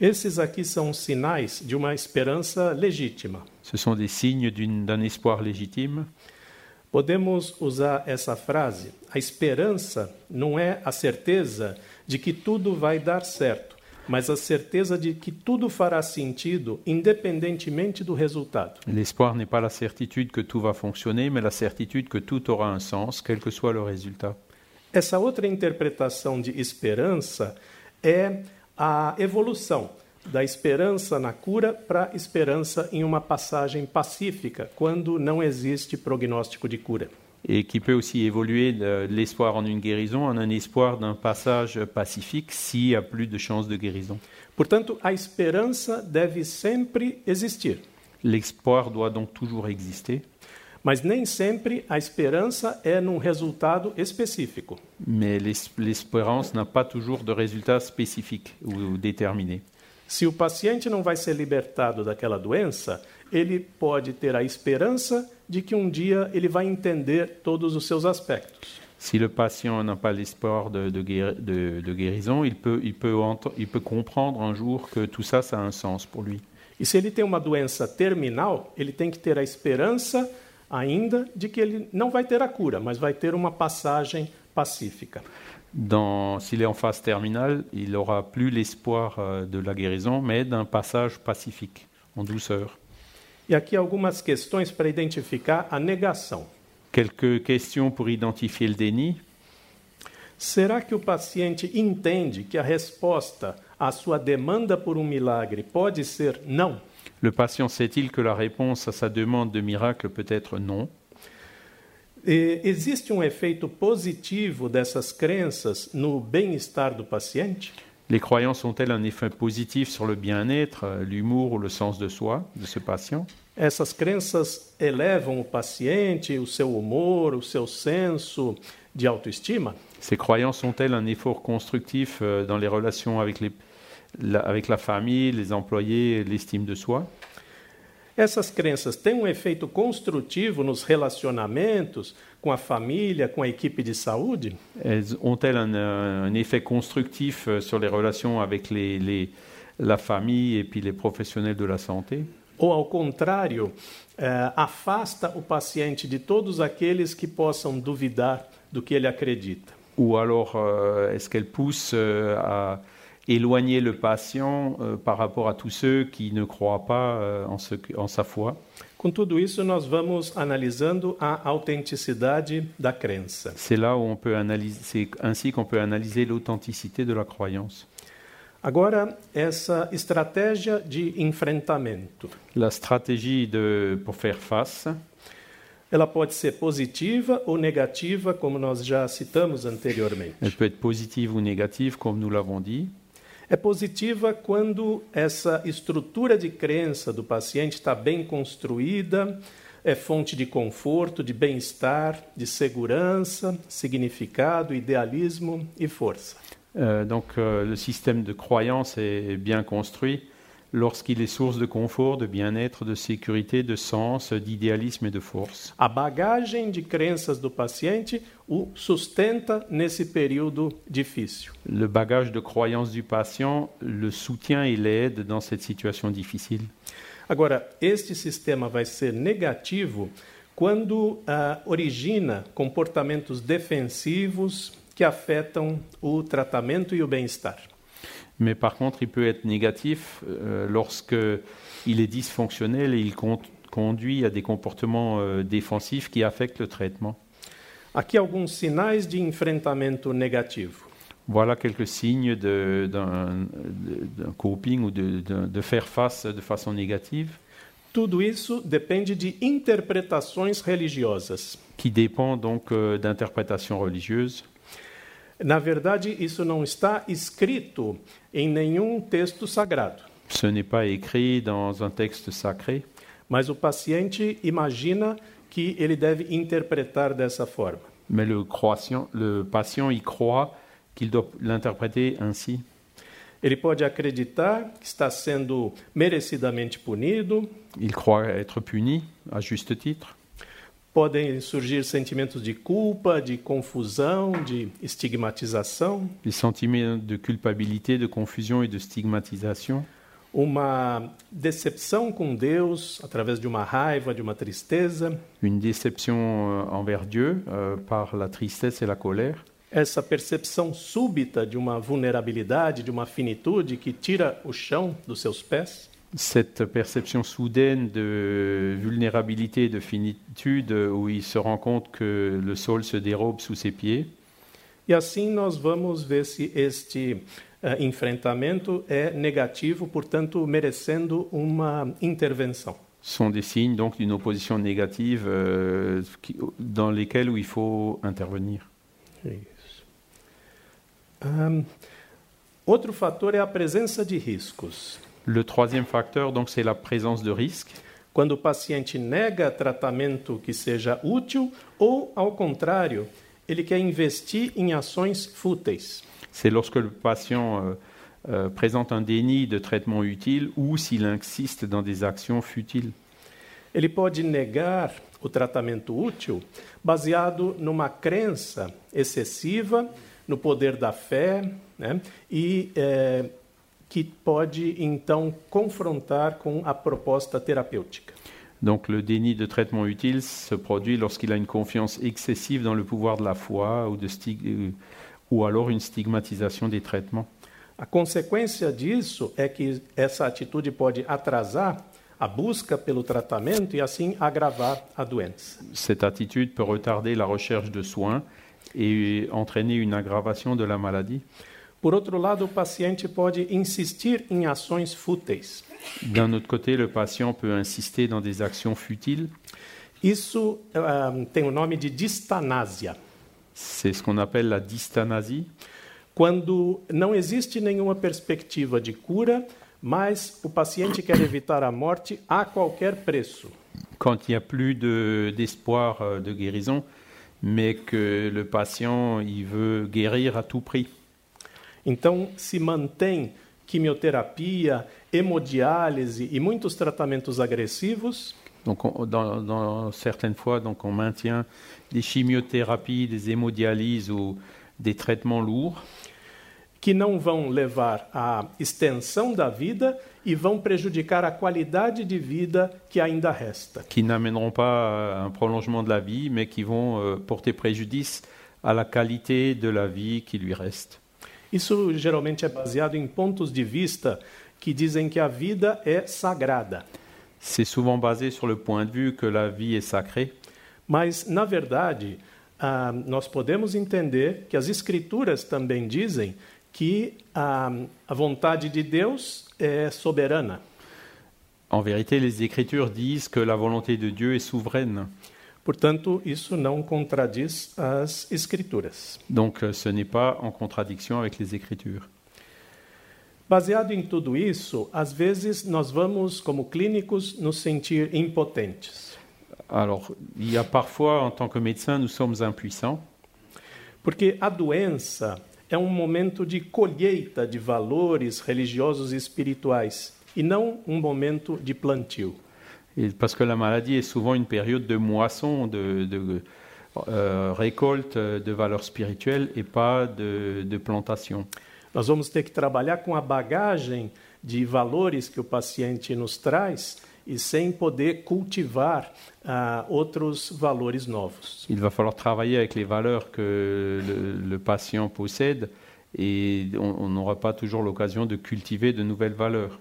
Esses aqui são sinais de uma esperança legítima. Ce sont des signes d'un espoir légitime. Podemos usar essa frase: a esperança não é a certeza de que tudo vai dar certo, mas a certeza de que tudo fará sentido independentemente do resultado. L'espoir n'est pas la certitude que tout va fonctionner, mais la certitude que tout aura un sens, quel que soit le résultat. Essa outra interpretação de esperança é a evolução da esperança na cura para esperança em uma passagem pacífica, quando não existe prognóstico de cura. Et qui peut aussi évoluer de l'espoir en une guérison en un espoir d'un passage pacifique s'il n'y a plus de chances de guérison. Portanto, a esperança deve sempre existir, L'espoir doit donc toujours exister, mas nem sempre a esperança é num resultado específico. mais l'es- l'espérance n'a pas toujours de résultat spécifique ou déterminé. Se o paciente não vai ser libertado daquela doença, ele pode ter a esperança de que um dia ele vai entender todos os seus aspectos. Si le patient n'a pas l'espoir de, de de- de guérison, il peut, il, peut il peut comprendre un jour que tout ça, ça a un sens pour lui. E se ele tem uma doença terminal, ele tem que ter a esperança ainda de que ele não vai ter a cura, mas vai ter uma passagem pacífica. S'il est en phase terminale, il n'aura plus l'espoir euh, de la guérison, mais d'un passage pacifique, en douceur. E aqui algumas questões para identificar a negação. Quelques questions pour identifier le déni. Será que o paciente entende que a resposta à sua demanda por um milagre pode ser não? Le patient sait-il que la réponse à sa demande de miracle peut être non? E existe um efeito positivo dessas crenças no bem-estar do paciente? Les croyances ont-elles un effet positif sur le bien-être, l'humour ou le sens de soi de ce patient? Essas crenças elevam o paciente, o seu humor, o seu senso de autoestima? Ces croyances ont-elles un effort constructif euh, dans les relations avec, les- la, avec la famille, les employés, l'estime de soi? Essas crenças têm um efeito construtivo nos relacionamentos com a família, com a equipe de saúde? Elles ont-elles un, euh, un effet constructif euh, sur les relations avec les, les- la famille et puis les professionnels de la santé Ou, ao contrário, eh, afasta o paciente de todos aqueles que possam duvidar do que ele acredita? Ou alors euh, est-ce qu'elles poussent euh, à éloigner le patient euh, par rapport à tous ceux qui ne croient pas euh, en, ce en sa foi Com tudo isso, nós vamos analisando a autenticidade da crença. C'est là où on peut analyser, c'est ainsi qu'on peut analyser l'authenticité de la croyance. Agora, essa estratégia de enfrentamento. La stratégie de, pour faire face, Ela pode ser positiva ou negativa, como nós já citamos anteriormente. elle peut être positive ou négative, comme nous l'avons dit. É positiva quando essa estrutura de crença do paciente está bem construída, é fonte de conforto, de bem-estar, de segurança, significado, idealismo e força. Euh, donc euh, le système de croyance est bien construit lorsqu'il est source de confort, de bien-être, de sécurité, de sens, d'idéalisme et de force. A bagagem de crenças do paciente o sustenta nesse período difícil. Le bagage de croyance du patient le soutient et l'aide dans cette situation difficile. Agora, este sistema vai ser negativo quando ah, origina comportamentos defensivos que afetam o tratamento e o bem-estar. Mais par contre, il peut être négatif euh, lorsque il est dysfonctionnel et il con- conduit à des comportements euh, défensifs qui affectent le traitement. Aqui alguns sinais de enfrentamento negativo. Voilà quelques signes d'un coping ou de, de- de faire face de façon négative Tudo isso depende de interpretações religiosas. qui dépend donc euh, d'interprétations religieuses. Na verdade, isso não está escrito em nenhum texto sagrado, Ce n'est pas écrit dans un texte sacré, mas o paciente imagina que ele deve interpretar dessa forma. mais le, croissant- le patient y croit qu'il doit l'interpréter ainsi. Ele pode acreditar que está sendo merecidamente punido, Il croit être puni à juste titre. Podem surgir sentimentos de culpa, de confusão, de estigmatização, Les sentiments de culpabilité, de confusion et de stigmatisation, uma decepção com Deus através de uma raiva, de uma tristeza, une déception euh, envers Dieu euh, par la tristesse et la colère, essa percepção súbita de uma vulnerabilidade, de uma finitude que tira o chão dos seus pés. Cette perception soudaine de vulnérabilité et de finitude où il se rend compte que le sol se dérobe sous ses pieds. E assim nós vamos ver se este eh, enfrentamento é negativo, portanto, merecendo uma intervenção. sont des signes donc d'une opposition négative euh, qui- dans lesquels où il faut intervenir. Isso. Ahn, outro fator é a presença de riscos. Le troisième facteur donc c'est la présence de risques. Quando o paciente nega tratamento que seja útil ou, ao contrário, ele quer investir em ações fúteis. C'est lorsque le patient euh, euh, présente un déni de traitement utile ou s'il insiste dans des actions futiles. Ele pode negar o tratamento útil baseado numa crença excessiva no poder da fé né? e eh, que pode então confrontar com a proposta terapêutica. Donc le déni de traitement utile se produit lorsqu'il a une confiance excessive dans le pouvoir de la foi ou, de stig- euh, ou alors une stigmatisation des traitements. A consequência disso é que essa atitude pode atrasar a busca pelo tratamento e assim agravar a doença. Cette attitude peut retarder la recherche de soins et entraîner une aggravation de la maladie. Por outro lado, o paciente pode insistir em ações fúteis. D'un autre côté, le patient peut insister dans des actions futiles. Isso ah, tem o nome de distanásia. C'est ce qu'on appelle la dystanasie. Quando não existe nenhuma perspectiva de cura, mas o paciente quer evitar a morte a qualquer preço. Quand il n'y a plus de- d'espoir euh, de guérison, mais que le patient il veut guérir à tout prix. Então, se mantém quimioterapia, hemodiálise e muitos tratamentos agressivos, Donc, on- dans, dans certaines fois, donc, on maintient des chimiothérapies, des hémodialyses ou des traitements lourds que não vão levar à extensão da vida e vão prejudicar a qualidade de vida que ainda resta. qui n'amèneront pas un prolongement de la vie, mais qui vont euh, porter préjudice à la qualité de la vie qui lui reste. Isso geralmente é baseado em pontos de vista que dizem que a vida é sagrada. C'est souvent basé sur le point de vue que la vie est sacrée, Mas, na verdade, ah, nós podemos entender que as Escrituras também dizem que ah, a vontade de Deus é soberana. En vérité, les Écritures disent que la volonté de Dieu est souveraine. Portanto, isso não contradiz as Escrituras. Donc euh, ce n'est pas en contradiction avec les Écritures. Baseado em tudo isso, às vezes nós vamos, como clínicos, nos sentir impotentes. Alors, il y a parfois, en tant que médecin, nous sommes impuissants, Porque a doença é um momento de colheita de valores religiosos e espirituais, e não um momento de plantio. Et parce que la maladie est souvent une période de moisson, de, de, euh, récolte de valeurs spirituelles et pas de, de plantation. Nós vamos ter que trabalhar com a bagagem de valores que o paciente nos traz e sem poder cultivar ah, outros valores novos. Il va falloir travailler avec les valeurs que le, le patient possède et on n'aura pas toujours l'occasion de cultiver de nouvelles valeurs.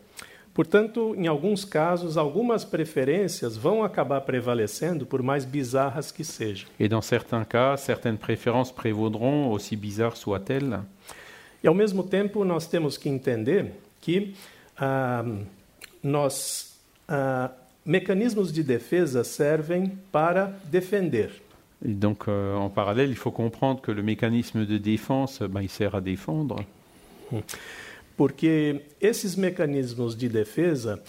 Portanto, em alguns casos, algumas preferências vão acabar prevalecendo, por mais bizarras que sejam. Et dans certains cas, certaines préférences prévaudront, aussi bizarres soient-elles. E, ao mesmo tempo, nós temos que entender que ah, nós, ah, mecanismos de defesa servem para defender. Et donc, euh, en parallèle, il faut comprendre que le mécanisme de défense, ben, il sert à défendre. Porque esses mecanismos de defesa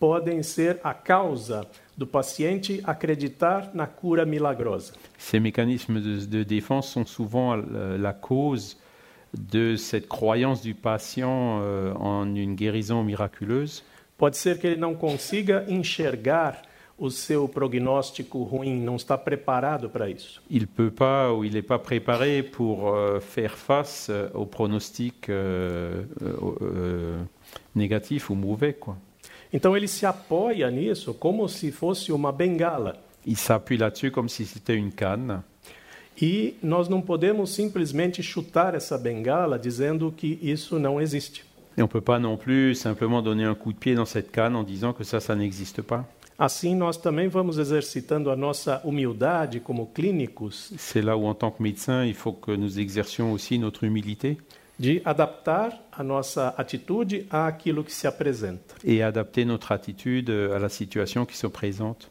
podem ser a causa do paciente acreditar na cura milagrosa. Ces mécanismes de, de défense sont souvent euh, la cause de cette croyance du patient euh, en une guérison miraculeuse. Pode ser que ele não consiga enxergar o seu prognóstico ruim, não está preparado para isso. Il peut pas ou il n'est pas préparé pour euh, faire face euh, aux pronostics euh, euh, euh, négatifs ou mauvais. Quoi. Então ele se apoia nisso como se fosse uma bengala. Il s'appuie là-dessus comme si c'était une canne. E nós não podemos simplesmente chutar essa bengala dizendo que isso não existe. Et on peut pas non plus simplement donner un coup de pied dans cette canne en disant que ça, ça n'existe pas. Assim, nós também vamos exercitando a nossa humildade como clínicos C'est là où, en tant que médecin, il faut que nous exercions aussi notre humilité de adaptar a nossa atitude àquilo que se apresenta. et adapter notre attitude à la situation qui se présente.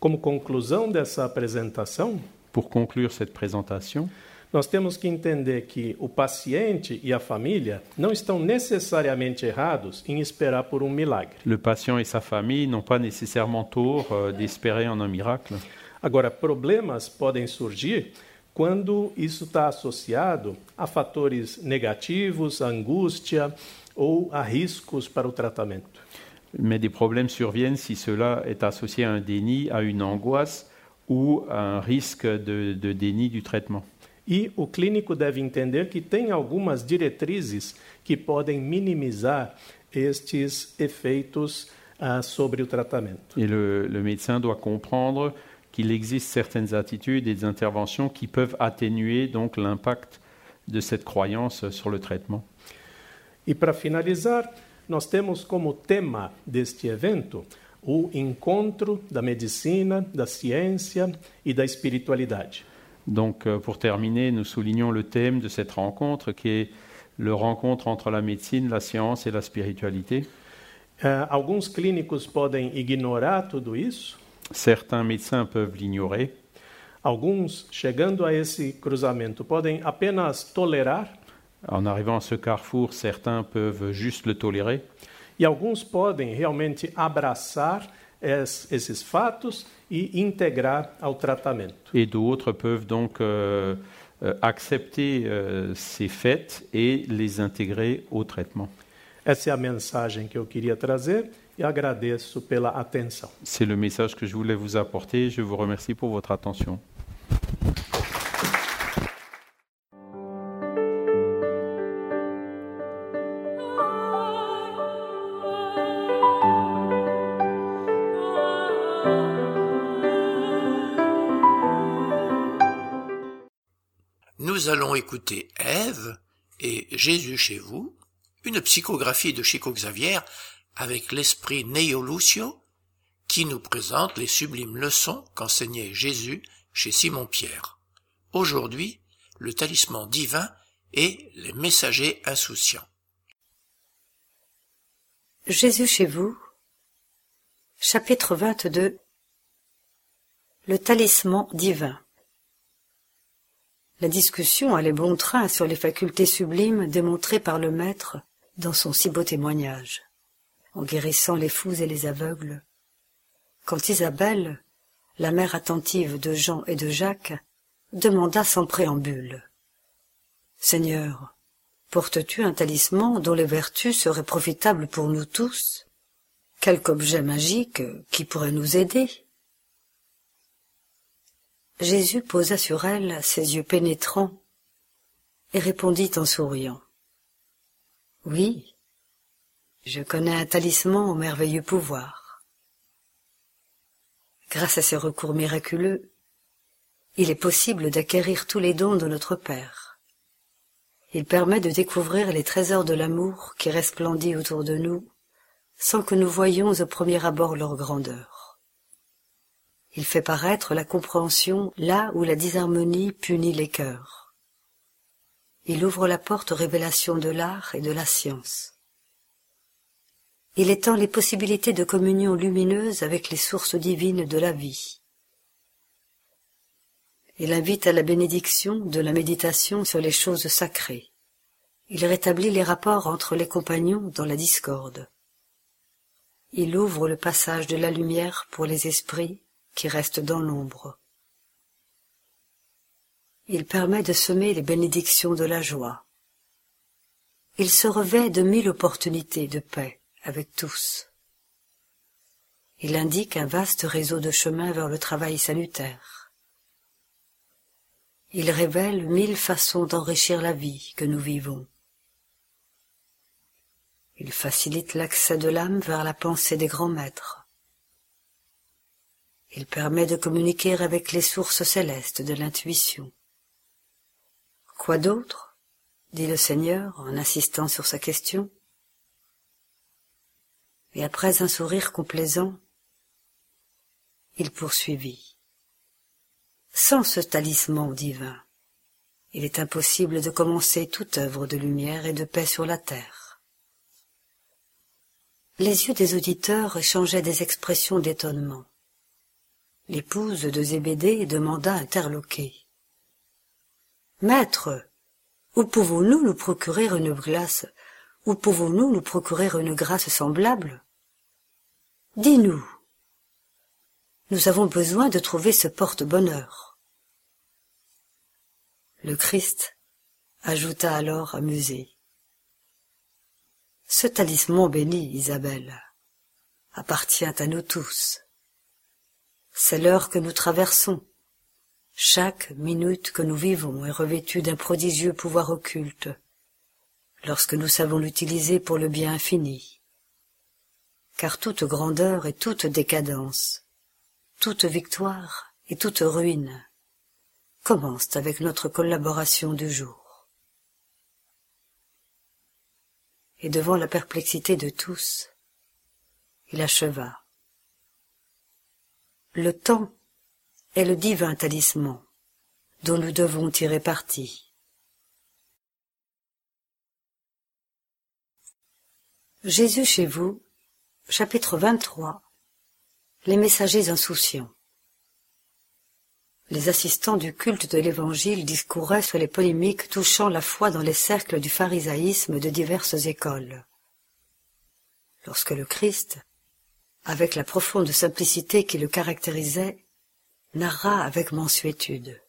Como conclusão dessa apresentação, Pour conclure cette présentation, nós temos que entender que o paciente e a família não estão necessariamente errados em esperar por um milagre. le patient et sa famille n'ont pas nécessairement tort euh, d'espérer en un miracle. Agora, problemas podem surgir quando isso está associado a fatores negativos, a angústia ou a riscos para o tratamento. Mais des problèmes surviennent si cela est associé à un déni, à une angoisse ou à un risque de, de déni du traitement. E o clínico deve entender que tem algumas diretrizes que podem minimizar estes efeitos ah, sobre o tratamento. Et le, le médecin doit comprendre qu'il existe certaines attitudes et des interventions qui peuvent atténuer donc l'impact de cette croyance sur le traitement. E para finalizar, nós temos como tema deste evento o encontro da medicina, da ciência e da espiritualidade. Donc euh, pour terminer, nous soulignons le thème de cette rencontre qui est le rencontre entre la médecine, la science et la spiritualité. Alguns clínicos podem ignorar tudo isso, Certains médecins peuvent l'ignorer, alguns, chegando a esse cruzamento, podem apenas tolerar, en arrivant à ce carrefour, certains peuvent juste le tolérer, e alguns podem realmente abraçar esses fatos e integrar ao tratamento. et d'autres peuvent donc euh, euh, accepter euh, ces faits et les intégrer au traitement. Essa é a mensagem que eu queria trazer e agradeço pela atenção. C'est le message que je voulais vous apporter. Je vous remercie pour votre attention. Nous allons écouter Ève et Jésus chez vous, une psychographie de Chico Xavier avec l'esprit Neo Lucio qui nous présente les sublimes leçons qu'enseignait Jésus chez Simon-Pierre. Aujourd'hui, le talisman divin et les messagers insouciants. Jésus chez vous, chapitre 22 Le talisman divin La discussion allait bon train sur les facultés sublimes démontrées par le Maître dans son si beau témoignage, en guérissant les fous et les aveugles. Quand Isabelle, la mère attentive de Jean et de Jacques, demanda sans préambule Seigneur, portes-tu un talisman dont les vertus seraient profitables pour nous tous? Quelque objet magique qui pourrait nous aider? Jésus posa sur elle ses yeux pénétrants et répondit en souriant. Oui, je connais un talisman au merveilleux pouvoir. Grâce à ses recours miraculeux, il est possible d'acquérir tous les dons de notre Père. Il permet de découvrir les trésors de l'amour qui resplendit autour de nous sans que nous voyions au premier abord leur grandeur. Il fait paraître la compréhension là où la disharmonie punit les cœurs. Il ouvre la porte aux révélations de l'art et de la science. Il étend les possibilités de communion lumineuse avec les sources divines de la vie. Il invite à la bénédiction de la méditation sur les choses sacrées. Il rétablit les rapports entre les compagnons dans la discorde. Il ouvre le passage de la lumière pour les esprits qui restent dans l'ombre. Il permet de semer les bénédictions de la joie. Il se revêt de mille opportunités de paix avec tous. Il indique un vaste réseau de chemins vers le travail salutaire. Il révèle mille façons d'enrichir la vie que nous vivons. Il facilite l'accès de l'âme vers la pensée des grands maîtres. Il permet de communiquer avec les sources célestes de l'intuition. Quoi d'autre? dit le Seigneur en insistant sur sa question. Et après un sourire complaisant, il poursuivit. Sans ce talisman divin, il est impossible de commencer toute œuvre de lumière et de paix sur la terre. Les yeux des auditeurs échangeaient des expressions d'étonnement. L'épouse de Zébédée demanda interloquée. Maître, où pouvons-nous nous procurer une glace? Où pouvons-nous nous procurer une grâce semblable? Dis-nous. Nous avons besoin de trouver ce porte-bonheur. Le Christ ajouta alors amusé. Ce talisman béni, Isabelle, appartient à nous tous. C'est l'heure que nous traversons. Chaque minute que nous vivons est revêtue d'un prodigieux pouvoir occulte, lorsque nous savons l'utiliser pour le bien infini. Car toute grandeur et toute décadence, toute victoire et toute ruine commencent avec notre collaboration du jour. Et devant la perplexité de tous, il acheva. Le temps est le divin talisman dont nous devons tirer parti. Jésus chez vous, chapitre 23 Les messagers insouciants Les assistants du culte de l'Évangile discouraient sur les polémiques touchant la foi dans les cercles du pharisaïsme de diverses écoles. Lorsque le Christ, avec la profonde simplicité qui le caractérisait, narra avec mansuétude.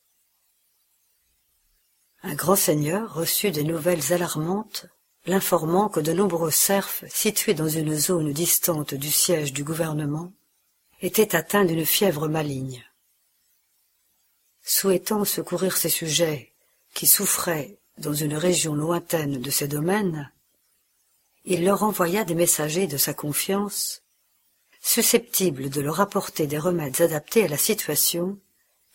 Un grand seigneur reçut des nouvelles alarmantes l'informant que de nombreux serfs situés dans une zone distante du siège du gouvernement étaient atteints d'une fièvre maligne. Souhaitant secourir ces sujets qui souffraient dans une région lointaine de ses domaines, il leur envoya des messagers de sa confiance susceptibles de leur apporter des remèdes adaptés à la situation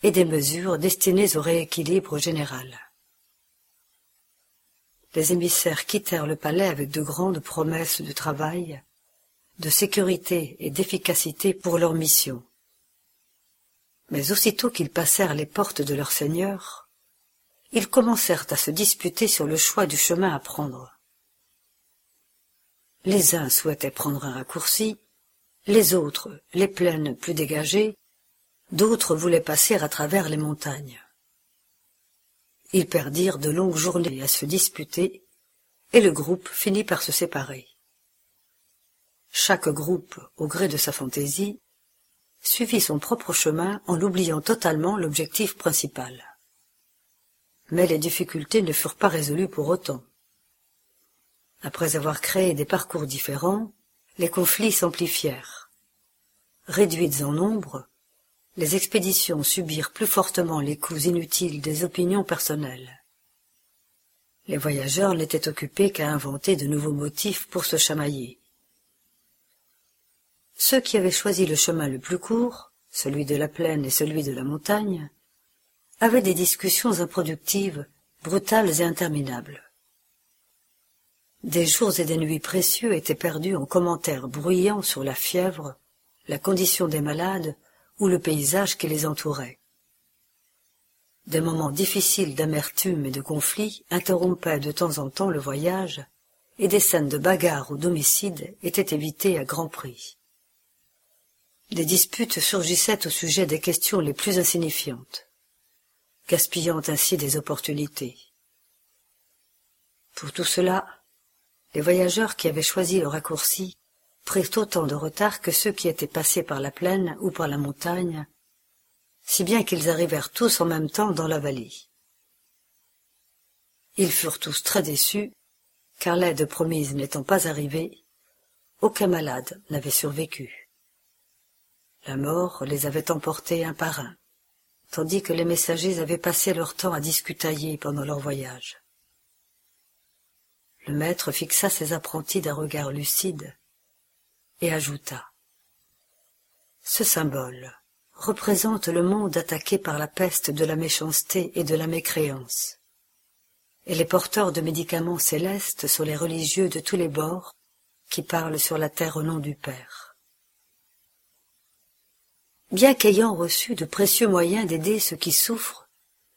et des mesures destinées au rééquilibre général. Les émissaires quittèrent le palais avec de grandes promesses de travail, de sécurité et d'efficacité pour leur mission. Mais aussitôt qu'ils passèrent les portes de leur seigneur, ils commencèrent à se disputer sur le choix du chemin à prendre. Les uns souhaitaient prendre un raccourci, les autres les plaines plus dégagées, d'autres voulaient passer à travers les montagnes. Ils perdirent de longues journées à se disputer, et le groupe finit par se séparer. Chaque groupe, au gré de sa fantaisie, suivit son propre chemin en oubliant totalement l'objectif principal. Mais les difficultés ne furent pas résolues pour autant. Après avoir créé des parcours différents, les conflits s'amplifièrent. Réduites en nombre, les expéditions subirent plus fortement les coups inutiles des opinions personnelles. Les voyageurs n'étaient occupés qu'à inventer de nouveaux motifs pour se chamailler. Ceux qui avaient choisi le chemin le plus court, celui de la plaine et celui de la montagne, avaient des discussions improductives, brutales et interminables. Des jours et des nuits précieux étaient perdus en commentaires bruyants sur la fièvre, la condition des malades ou le paysage qui les entourait. Des moments difficiles d'amertume et de conflit interrompaient de temps en temps le voyage, et des scènes de bagarre ou d'homicide étaient évitées à grand prix. Des disputes surgissaient au sujet des questions les plus insignifiantes, gaspillant ainsi des opportunités. Pour tout cela, les voyageurs qui avaient choisi le raccourci prirent autant de retard que ceux qui étaient passés par la plaine ou par la montagne, si bien qu'ils arrivèrent tous en même temps dans la vallée. Ils furent tous très déçus, car l'aide promise n'étant pas arrivée, aucun malade n'avait survécu. La mort les avait emportés un par un, tandis que les messagers avaient passé leur temps à discutailler pendant leur voyage. Le maître fixa ses apprentis d'un regard lucide et ajouta Ce symbole représente le monde attaqué par la peste de la méchanceté et de la mécréance. Et les porteurs de médicaments célestes sont les religieux de tous les bords qui parlent sur la terre au nom du Père. Bien qu'ayant reçu de précieux moyens d'aider ceux qui souffrent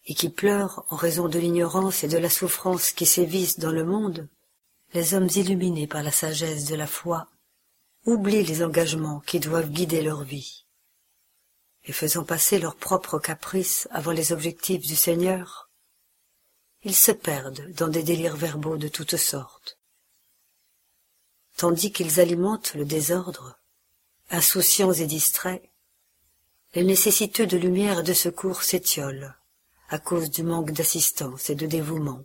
et qui pleurent en raison de l'ignorance et de la souffrance qui sévissent dans le monde, les hommes illuminés par la sagesse de la foi oublient les engagements qui doivent guider leur vie. Et faisant passer leurs propres caprices avant les objectifs du Seigneur, ils se perdent dans des délires verbaux de toutes sortes tandis qu'ils alimentent le désordre, insouciants et distraits, les nécessiteux de lumière et de secours s'étiolent à cause du manque d'assistance et de dévouement.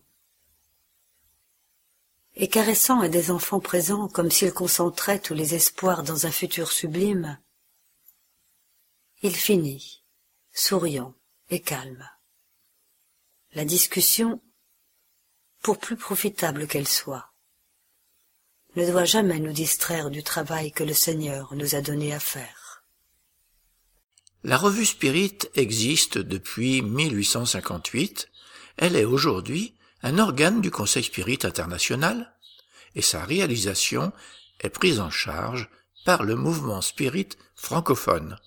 Et caressant à des enfants présents comme s'ils concentraient tous les espoirs dans un futur sublime, il finit, souriant et calme. La discussion, pour plus profitable qu'elle soit, ne doit jamais nous distraire du travail que le Seigneur nous a donné à faire. La revue Spirit existe depuis 1858. Elle est aujourd'hui un organe du Conseil Spirit international et sa réalisation est prise en charge par le mouvement Spirit francophone.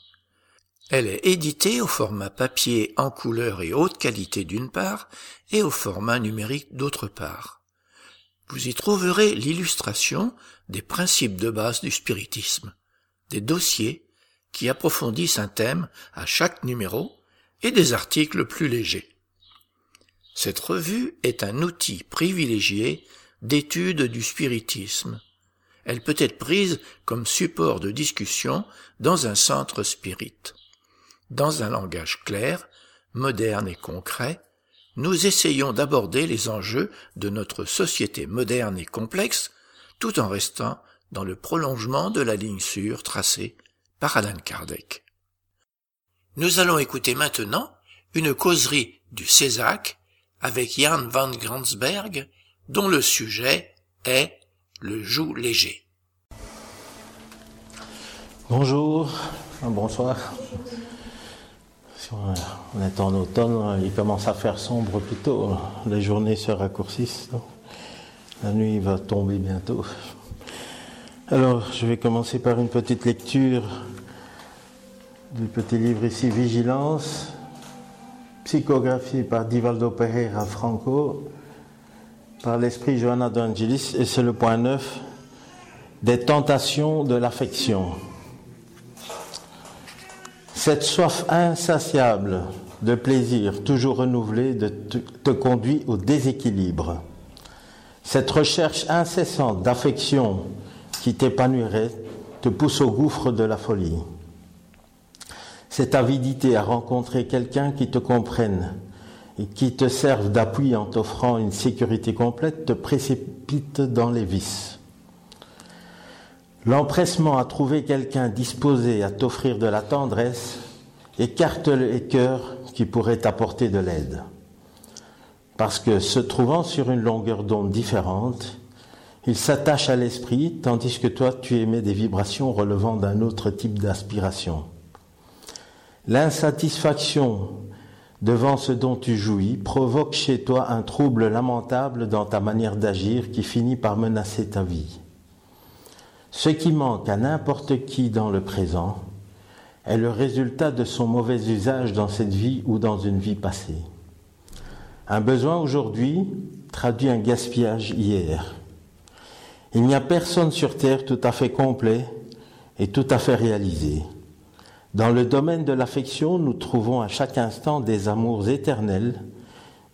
Elle est éditée au format papier en couleur et haute qualité d'une part et au format numérique d'autre part. Vous y trouverez l'illustration des principes de base du spiritisme, des dossiers qui approfondissent un thème à chaque numéro et des articles plus légers. Cette revue est un outil privilégié d'étude du spiritisme. Elle peut être prise comme support de discussion dans un centre spirit. Dans un langage clair, moderne et concret, nous essayons d'aborder les enjeux de notre société moderne et complexe tout en restant dans le prolongement de la ligne sûre tracée par Alan Kardec. Nous allons écouter maintenant une causerie du Césac avec Jan van Gransberg dont le sujet est le joug léger. Bonjour, bonsoir on est en automne, il commence à faire sombre plutôt. Les journées se raccourcissent. La nuit va tomber bientôt. Alors, je vais commencer par une petite lecture du petit livre ici, Vigilance, psychographie par Divaldo Pereira Franco, par l'esprit Johanna d'Angelis, et c'est le point 9, des tentations de l'affection. Cette soif insatiable de plaisir toujours renouvelé te conduit au déséquilibre. Cette recherche incessante d'affection qui t'épanouirait te pousse au gouffre de la folie. Cette avidité à rencontrer quelqu'un qui te comprenne et qui te serve d'appui en t'offrant une sécurité complète te précipite dans les vices. L'empressement à trouver quelqu'un disposé à t'offrir de la tendresse écarte les cœurs qui pourraient t'apporter de l'aide. Parce que se trouvant sur une longueur d'onde différente, il s'attache à l'esprit, tandis que toi tu émets des vibrations relevant d'un autre type d'aspiration. L'insatisfaction devant ce dont tu jouis provoque chez toi un trouble lamentable dans ta manière d'agir qui finit par menacer ta vie. Ce qui manque à n'importe qui dans le présent est le résultat de son mauvais usage dans cette vie ou dans une vie passée. Un besoin aujourd'hui traduit un gaspillage hier. Il n'y a personne sur Terre tout à fait complet et tout à fait réalisé. Dans le domaine de l'affection, nous trouvons à chaque instant des amours éternels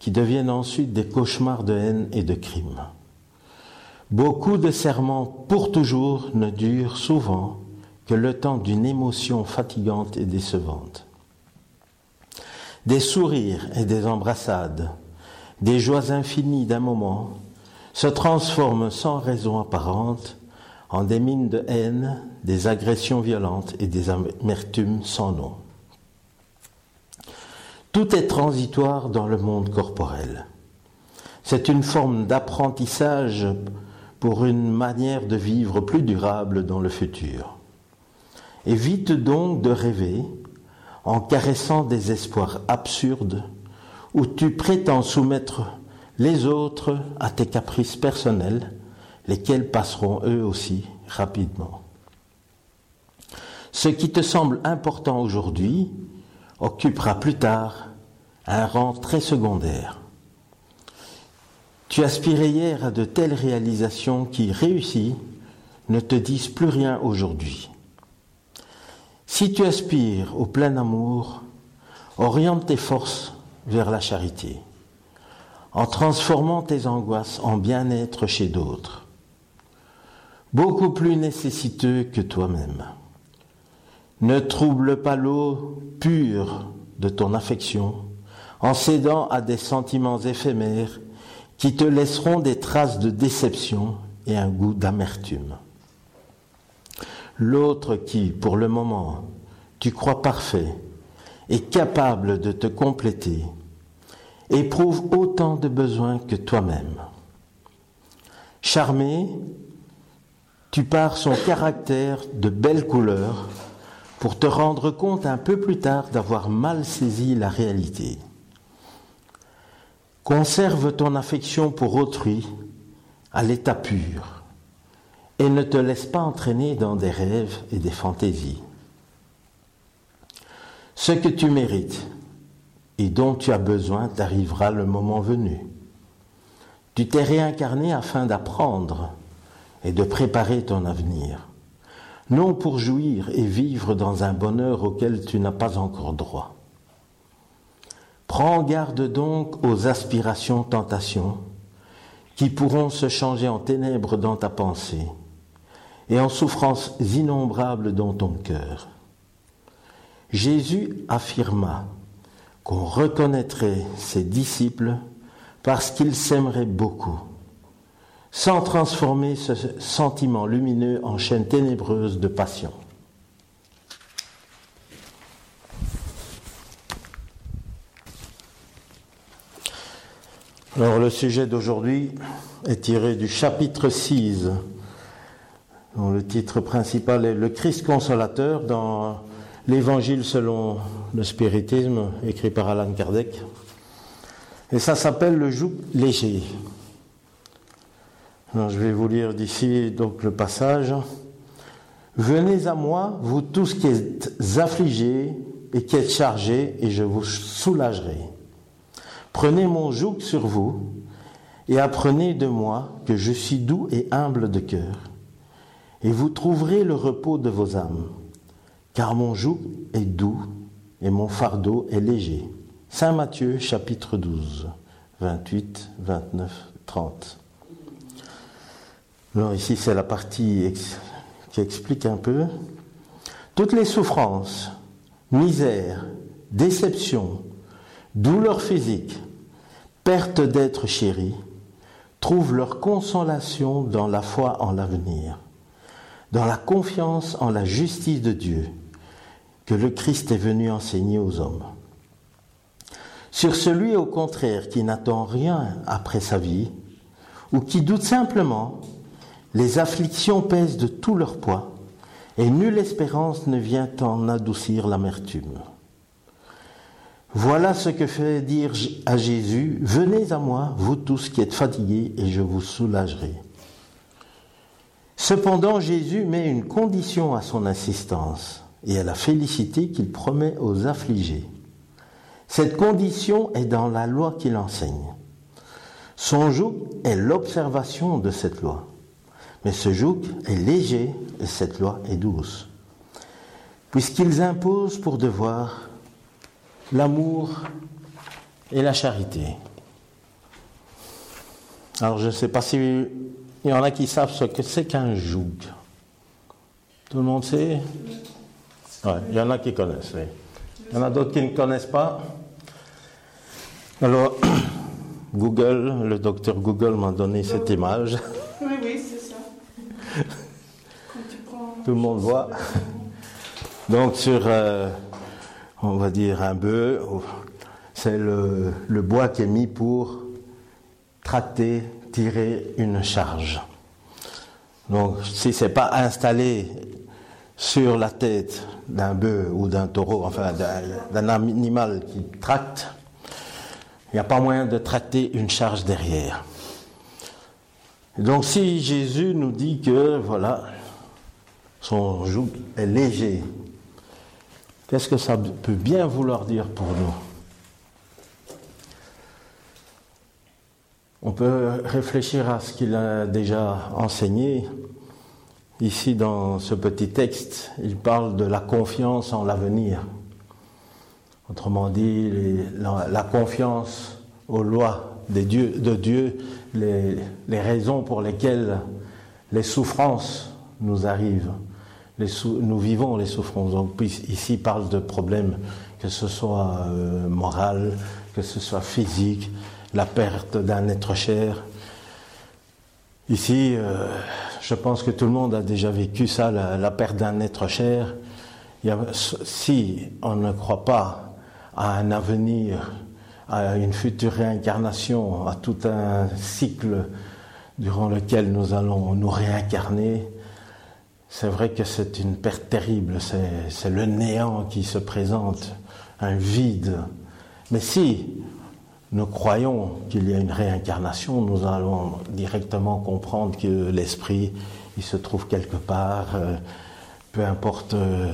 qui deviennent ensuite des cauchemars de haine et de crime. Beaucoup de serments pour toujours ne durent souvent que le temps d'une émotion fatigante et décevante. Des sourires et des embrassades, des joies infinies d'un moment, se transforment sans raison apparente en des mines de haine, des agressions violentes et des amertumes sans nom. Tout est transitoire dans le monde corporel. C'est une forme d'apprentissage pour une manière de vivre plus durable dans le futur. Évite donc de rêver en caressant des espoirs absurdes où tu prétends soumettre les autres à tes caprices personnels, lesquels passeront eux aussi rapidement. Ce qui te semble important aujourd'hui occupera plus tard un rang très secondaire. Tu aspirais hier à de telles réalisations qui, réussies, ne te disent plus rien aujourd'hui. Si tu aspires au plein amour, oriente tes forces vers la charité, en transformant tes angoisses en bien-être chez d'autres, beaucoup plus nécessiteux que toi-même. Ne trouble pas l'eau pure de ton affection en cédant à des sentiments éphémères qui te laisseront des traces de déception et un goût d'amertume. L'autre qui, pour le moment, tu crois parfait, est capable de te compléter, éprouve autant de besoins que toi-même. Charmé, tu pars son caractère de belle couleur pour te rendre compte un peu plus tard d'avoir mal saisi la réalité. Conserve ton affection pour autrui à l'état pur et ne te laisse pas entraîner dans des rêves et des fantaisies. Ce que tu mérites et dont tu as besoin t'arrivera le moment venu. Tu t'es réincarné afin d'apprendre et de préparer ton avenir, non pour jouir et vivre dans un bonheur auquel tu n'as pas encore droit. Prends garde donc aux aspirations, tentations, qui pourront se changer en ténèbres dans ta pensée et en souffrances innombrables dans ton cœur. Jésus affirma qu'on reconnaîtrait ses disciples parce qu'ils s'aimeraient beaucoup, sans transformer ce sentiment lumineux en chaîne ténébreuse de passion. Alors le sujet d'aujourd'hui est tiré du chapitre 6, dont le titre principal est Le Christ consolateur dans l'Évangile selon le spiritisme, écrit par Alan Kardec. Et ça s'appelle le joug léger. Je vais vous lire d'ici donc le passage. Venez à moi, vous tous qui êtes affligés et qui êtes chargés, et je vous soulagerai. Prenez mon joug sur vous et apprenez de moi que je suis doux et humble de cœur, et vous trouverez le repos de vos âmes, car mon joug est doux et mon fardeau est léger. Saint Matthieu chapitre 12, 28, 29, 30. Alors ici c'est la partie qui explique un peu. Toutes les souffrances, misères, déceptions, douleurs physiques, perte d'être chéri, trouvent leur consolation dans la foi en l'avenir, dans la confiance en la justice de Dieu que le Christ est venu enseigner aux hommes. Sur celui au contraire qui n'attend rien après sa vie, ou qui doute simplement, les afflictions pèsent de tout leur poids, et nulle espérance ne vient en adoucir l'amertume. Voilà ce que fait dire à Jésus, venez à moi, vous tous qui êtes fatigués, et je vous soulagerai. Cependant, Jésus met une condition à son assistance et à la félicité qu'il promet aux affligés. Cette condition est dans la loi qu'il enseigne. Son joug est l'observation de cette loi. Mais ce joug est léger et cette loi est douce. Puisqu'ils imposent pour devoir l'amour et la charité. Alors je ne sais pas s'il y en a qui savent ce que c'est qu'un joug. Tout le monde sait? Oui, il y en a qui connaissent. Il y en a d'autres qui ne connaissent pas. Alors, Google, le docteur Google m'a donné cette image. Oui, oui, c'est ça. Tout le monde voit. Donc sur, euh, on va dire un bœuf, c'est le, le bois qui est mis pour tracter, tirer une charge. Donc si c'est pas installé sur la tête d'un bœuf ou d'un taureau, enfin d'un animal qui tracte, il n'y a pas moyen de tracter une charge derrière. Donc si Jésus nous dit que voilà, son joug est léger, qu'est-ce que ça peut bien vouloir dire pour nous? On peut réfléchir à ce qu'il a déjà enseigné. Ici, dans ce petit texte, il parle de la confiance en l'avenir. Autrement dit, la, confiance aux lois de Dieu, les, raisons pour lesquelles les souffrances nous arrivent. nous vivons les souffrances. Donc ici, il parle de problèmes, que ce soit euh, moral, que ce soit physique, la perte d'un être cher. Ici, euh, je pense que tout le monde a déjà vécu ça, la, perte d'un être cher. si on ne croit pas à un avenir, à une future réincarnation, à tout un cycle durant lequel nous allons nous réincarner, c'est vrai que c'est une perte terrible, c'est le néant qui se présente, un vide. Mais si nous croyons qu'il y a une réincarnation, nous allons directement comprendre que l'esprit, il se trouve quelque part, euh, peu importe euh,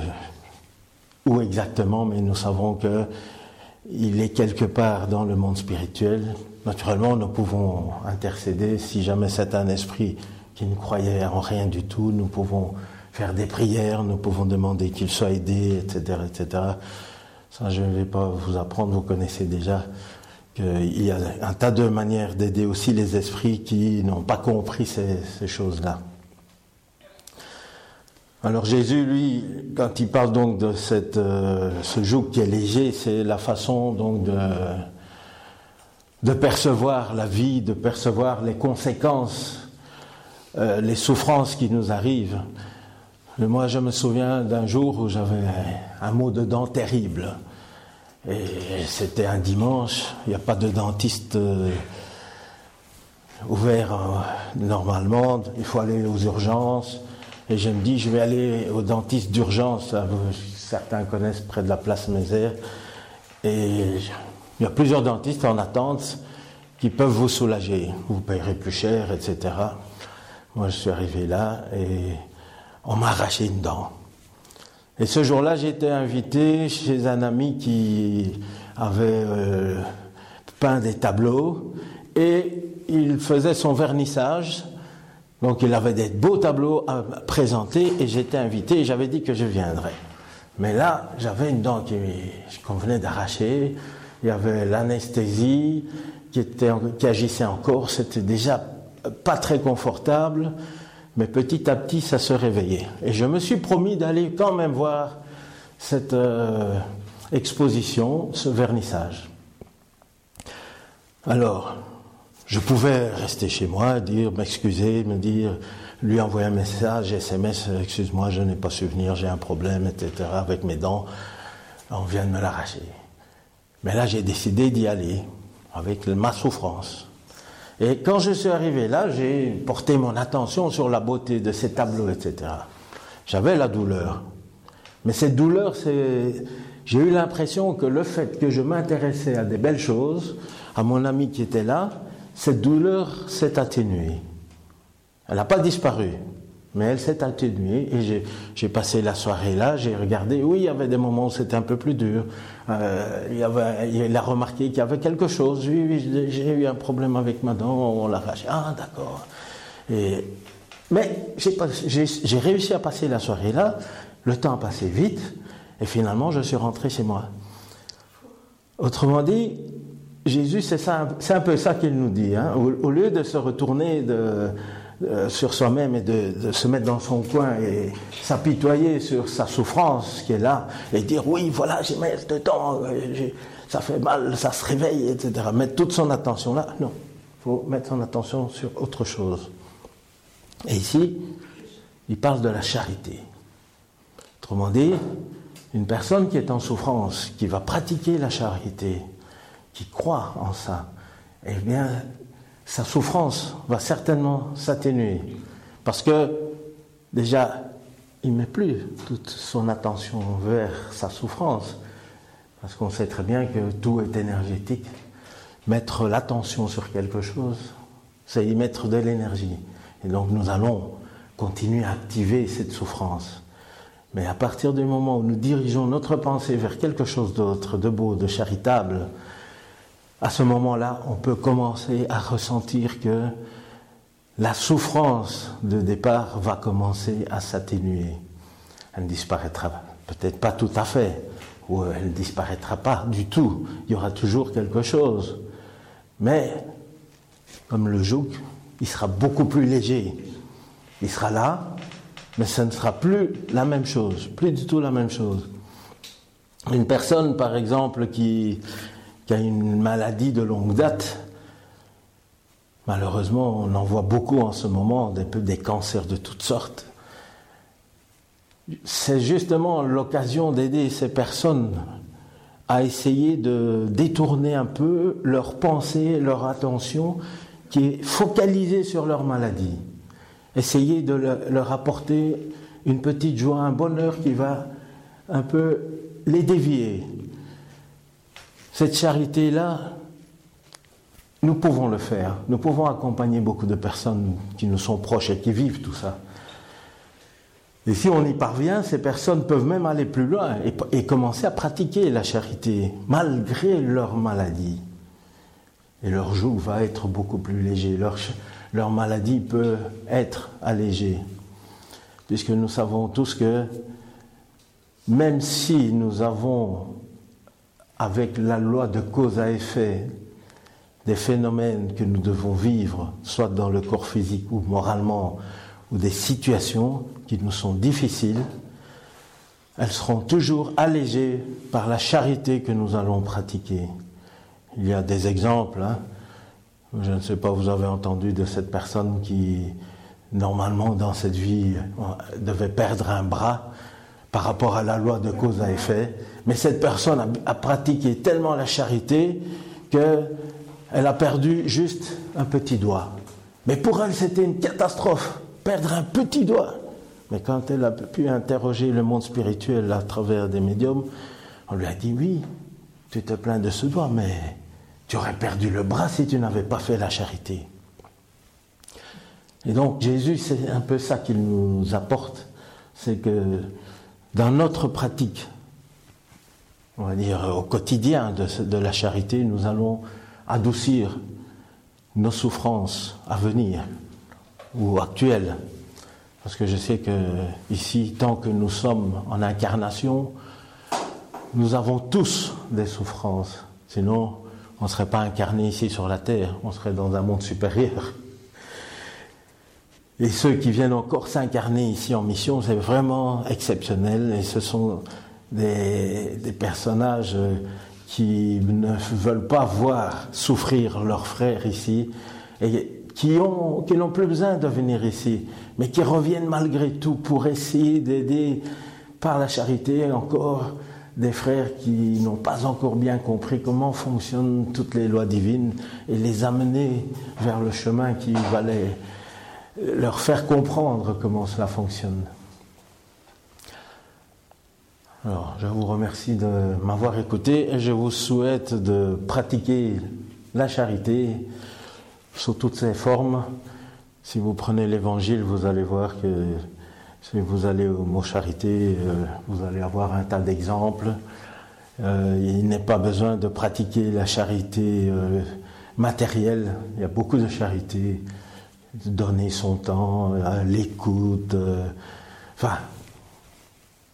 où exactement, mais nous savons que il est quelque part dans le monde spirituel. Naturellement, nous pouvons intercéder si jamais c'est un esprit qui ne croyait en rien du tout. Nous pouvons faire des prières, nous pouvons demander qu'il soit aidé, etc., etc. Ça, je ne vais pas vous apprendre, vous connaissez déjà qu'il y a un tas de manières d'aider aussi les esprits qui n'ont pas compris ces, choses-là. Alors Jésus, lui, quand il parle donc de euh, ce joug qui est léger, c'est la façon donc de, percevoir la vie, de percevoir les conséquences, euh, les souffrances qui nous arrivent. moi, je me souviens d'un jour où j'avais un mot de dent terrible. Et c'était un dimanche, il n'y a pas de dentiste euh, ouvert normalement, il faut aller aux urgences. Et je me dis, je vais aller au dentiste d'urgence, certains connaissent près de la place Mézère. Et il y a plusieurs dentistes en attente qui peuvent vous soulager. Vous payerez plus cher, etc. Moi, je suis arrivé là et on m'a arraché une dent. Et ce jour-là, été invité chez un ami qui avait euh, peint des tableaux et il faisait son vernissage. Donc il avait des beaux tableaux à présenter et j'étais invité et j'avais dit que je viendrais. Mais là, j'avais une dent qu'on venait d'arracher, il y avait l'anesthésie qui, qui agissait encore, c'était déjà pas très confortable. Mais petit à petit, ça se réveillait. Et je me suis promis d'aller quand même voir cette euh, exposition, ce vernissage. Alors, je pouvais rester chez moi, dire, m'excuser, me dire, lui envoyer un message, SMS, excuse-moi, je n'ai pas su venir, j'ai un problème, etc., avec mes dents, on vient de me l'arracher. Mais là, j'ai décidé d'y aller, avec ma souffrance. Et quand je suis arrivé là, j'ai porté mon attention sur la beauté de ces tableaux, etc. J'avais la douleur. Mais cette douleur. J'ai eu l'impression que le fait que je m'intéressais à des belles choses, à mon ami qui était là, cette douleur s'est atténuée. Elle n'a pas disparu mais elle s'est atténuée et j'ai passé la soirée là, j'ai regardé, oui, il y avait des moments où c'était un peu plus dur. Euh, il, y avait, il a remarqué qu'il y avait quelque chose, oui, oui j'ai eu un problème avec ma dent, on l'a. Ah, d'accord. mais j'ai réussi à passer la soirée là, le temps a passé vite, et finalement je suis rentré chez moi. Autrement dit, Jésus, c'est un peu ça qu'il nous dit. Hein. Au, lieu de se retourner de, sur soi-même et de, se mettre dans son coin et s'apitoyer sur sa souffrance qui est là et dire oui voilà j'ai mal dedans, euh, ça fait mal, ça se réveille, etc. Mettre toute son attention là, non. Il faut mettre son attention sur autre chose. Et ici, il parle de la charité. Autrement dit, une personne qui est en souffrance, qui va pratiquer la charité, qui croit en ça, eh bien, sa souffrance va certainement s'atténuer. Parce que, déjà, il ne met plus toute son attention vers sa souffrance. Parce qu'on sait très bien que tout est énergétique. Mettre l'attention sur quelque chose, c'est y mettre de l'énergie. Et donc nous allons continuer à activer cette souffrance. Mais à partir du moment où nous dirigeons notre pensée vers quelque chose d'autre, de beau, de charitable, à ce moment-là, on peut commencer à ressentir que la souffrance de départ va commencer à s'atténuer. Elle disparaîtra peut-être pas tout à fait, ou elle disparaîtra pas du tout. Il y aura toujours quelque chose. Mais, comme le joug, il sera beaucoup plus léger. Il sera là, mais ce ne sera plus la même chose, plus du tout la même chose. Une personne, par exemple, qui, qui a une maladie de longue date, malheureusement, on en voit beaucoup en ce moment, des, cancers de toutes sortes. C'est justement l'occasion d'aider ces personnes à essayer de détourner un peu leur pensée, leur attention, qui est focalisée sur leur maladie. Essayer de leur apporter une petite joie, un bonheur qui va un peu les dévier. Cette charité-là, nous pouvons le faire. Nous pouvons accompagner beaucoup de personnes qui nous sont proches et qui vivent tout ça. Et si on y parvient, ces personnes peuvent même aller plus loin et, commencer à pratiquer la charité, malgré leur maladie. Et leur joug va être beaucoup plus léger, leur, leur maladie peut être allégée. Puisque nous savons tous que même si nous avons, avec la loi de cause à effet, des phénomènes que nous devons vivre, soit dans le corps physique ou moralement, ou des situations qui nous sont difficiles, elles seront toujours allégées par la charité que nous allons pratiquer. Il y a des exemples. Hein. Je ne sais pas, vous avez entendu de cette personne qui, normalement, dans cette vie, devait perdre un bras par rapport à la loi de cause à effet. Mais cette personne a, pratiqué tellement la charité qu'elle a perdu juste un petit doigt. Mais pour elle, c'était une catastrophe perdre un petit doigt. Mais quand elle a pu interroger le monde spirituel à travers des médiums, on lui a dit oui, tu te plains de ce doigt, mais tu aurais perdu le bras si tu n'avais pas fait la charité. Et donc Jésus, c'est un peu ça qu'il nous apporte, c'est que dans notre pratique, on va dire au quotidien de, la charité, nous allons adoucir nos souffrances à venir ou actuelle. Parce que je sais que ici, tant que nous sommes en incarnation, nous avons tous des souffrances. Sinon, on ne serait pas incarné ici sur la terre, on serait dans un monde supérieur. Et ceux qui viennent encore s'incarner ici en mission, c'est vraiment exceptionnel. Et ce sont des, personnages qui ne veulent pas voir souffrir leurs frères ici. Et qui n'ont plus besoin de venir ici, mais qui reviennent malgré tout pour essayer d'aider par la charité encore des frères qui n'ont pas encore bien compris comment fonctionnent toutes les lois divines et les amener vers le chemin qui va leur faire comprendre comment cela fonctionne. Alors, je vous remercie de m'avoir écouté et je vous souhaite de pratiquer la charité sous toutes ses formes. Si vous prenez l'évangile, vous allez voir que si vous allez au mot charité, euh, vous allez avoir un tas d'exemples. Euh, il n'est pas besoin de pratiquer la charité euh, matérielle. Il y a beaucoup de charité. Donner son temps, l'écoute. enfin,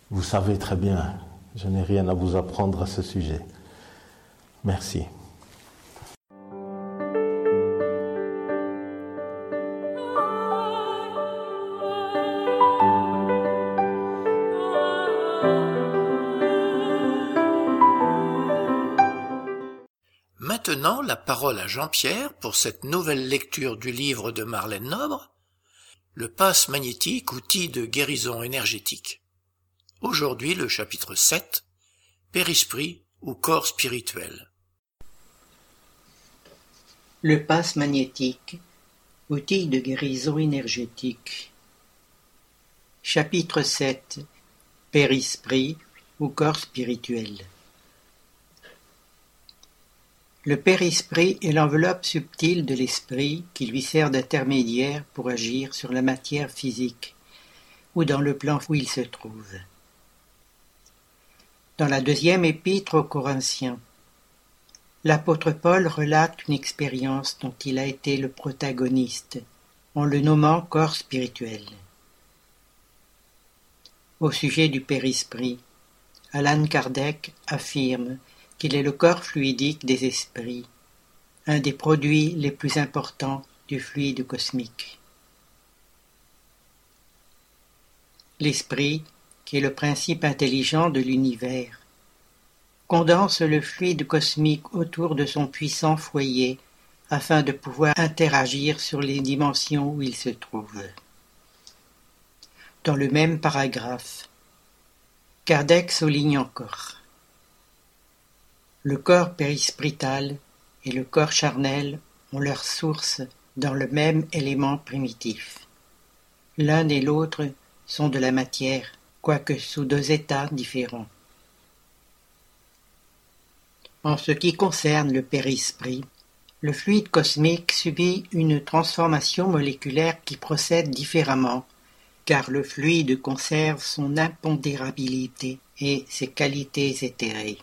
vous savez très bien. Je n'ai rien à vous apprendre à ce sujet. Merci. Parole à Jean-Pierre pour cette nouvelle lecture du livre de Marlène Nobre, Le passe magnétique, outil de guérison énergétique. Aujourd'hui le chapitre 7, Périsprit ou corps spirituel. Le passe magnétique, outil de guérison énergétique. Chapitre 7, Périsprit ou corps spirituel. Le périsprit est l'enveloppe subtile de l'esprit qui lui sert d'intermédiaire pour agir sur la matière physique ou dans le plan où il se trouve. Dans la deuxième épître aux Corinthiens, l'apôtre Paul relate une expérience dont il a été le protagoniste, en le nommant corps spirituel. Au sujet du périsprit, Alan Kardec affirme qu'il est le corps fluidique des esprits, un des produits les plus importants du fluide cosmique. L'esprit, qui est le principe intelligent de l'univers, condense le fluide cosmique autour de son puissant foyer afin de pouvoir interagir sur les dimensions où il se trouve. Dans le même paragraphe, Kardec souligne encore le corps périsprital et le corps charnel ont leur source dans le même élément primitif. L'un et l'autre sont de la matière, quoique sous deux états différents. En ce qui concerne le périsprit, le fluide cosmique subit une transformation moléculaire qui procède différemment, car le fluide conserve son impondérabilité et ses qualités éthérées.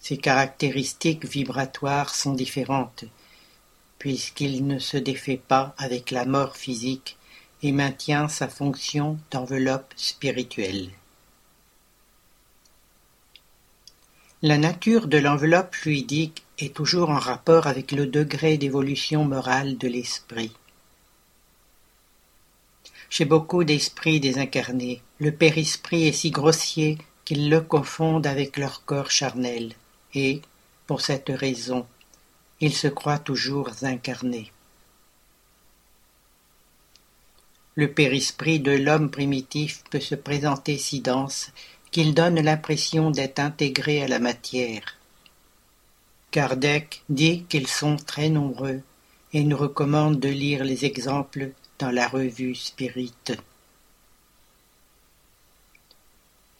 Ses caractéristiques vibratoires sont différentes, puisqu'il ne se défait pas avec la mort physique et maintient sa fonction d'enveloppe spirituelle. La nature de l'enveloppe fluidique est toujours en rapport avec le degré d'évolution morale de l'esprit. Chez beaucoup d'esprits désincarnés, le périsprit est si grossier qu'ils le confondent avec leur corps charnel pour cette raison, il se croit toujours incarné. Le périsprit de l'homme primitif peut se présenter si dense qu'il donne l'impression d'être intégré à la matière. Kardec dit qu'ils sont très nombreux et nous recommande de lire les exemples dans la revue Spirit.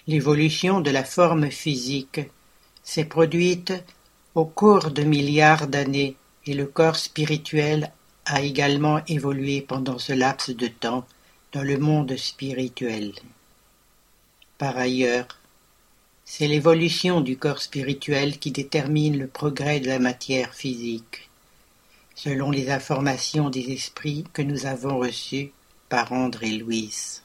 L'évolution de la forme physique s'est produite au cours de milliards d'années et le corps spirituel a également évolué pendant ce laps de temps dans le monde spirituel. Par ailleurs, c'est l'évolution du corps spirituel qui détermine le progrès de la matière physique, selon les informations des esprits que nous avons reçues par André Louis.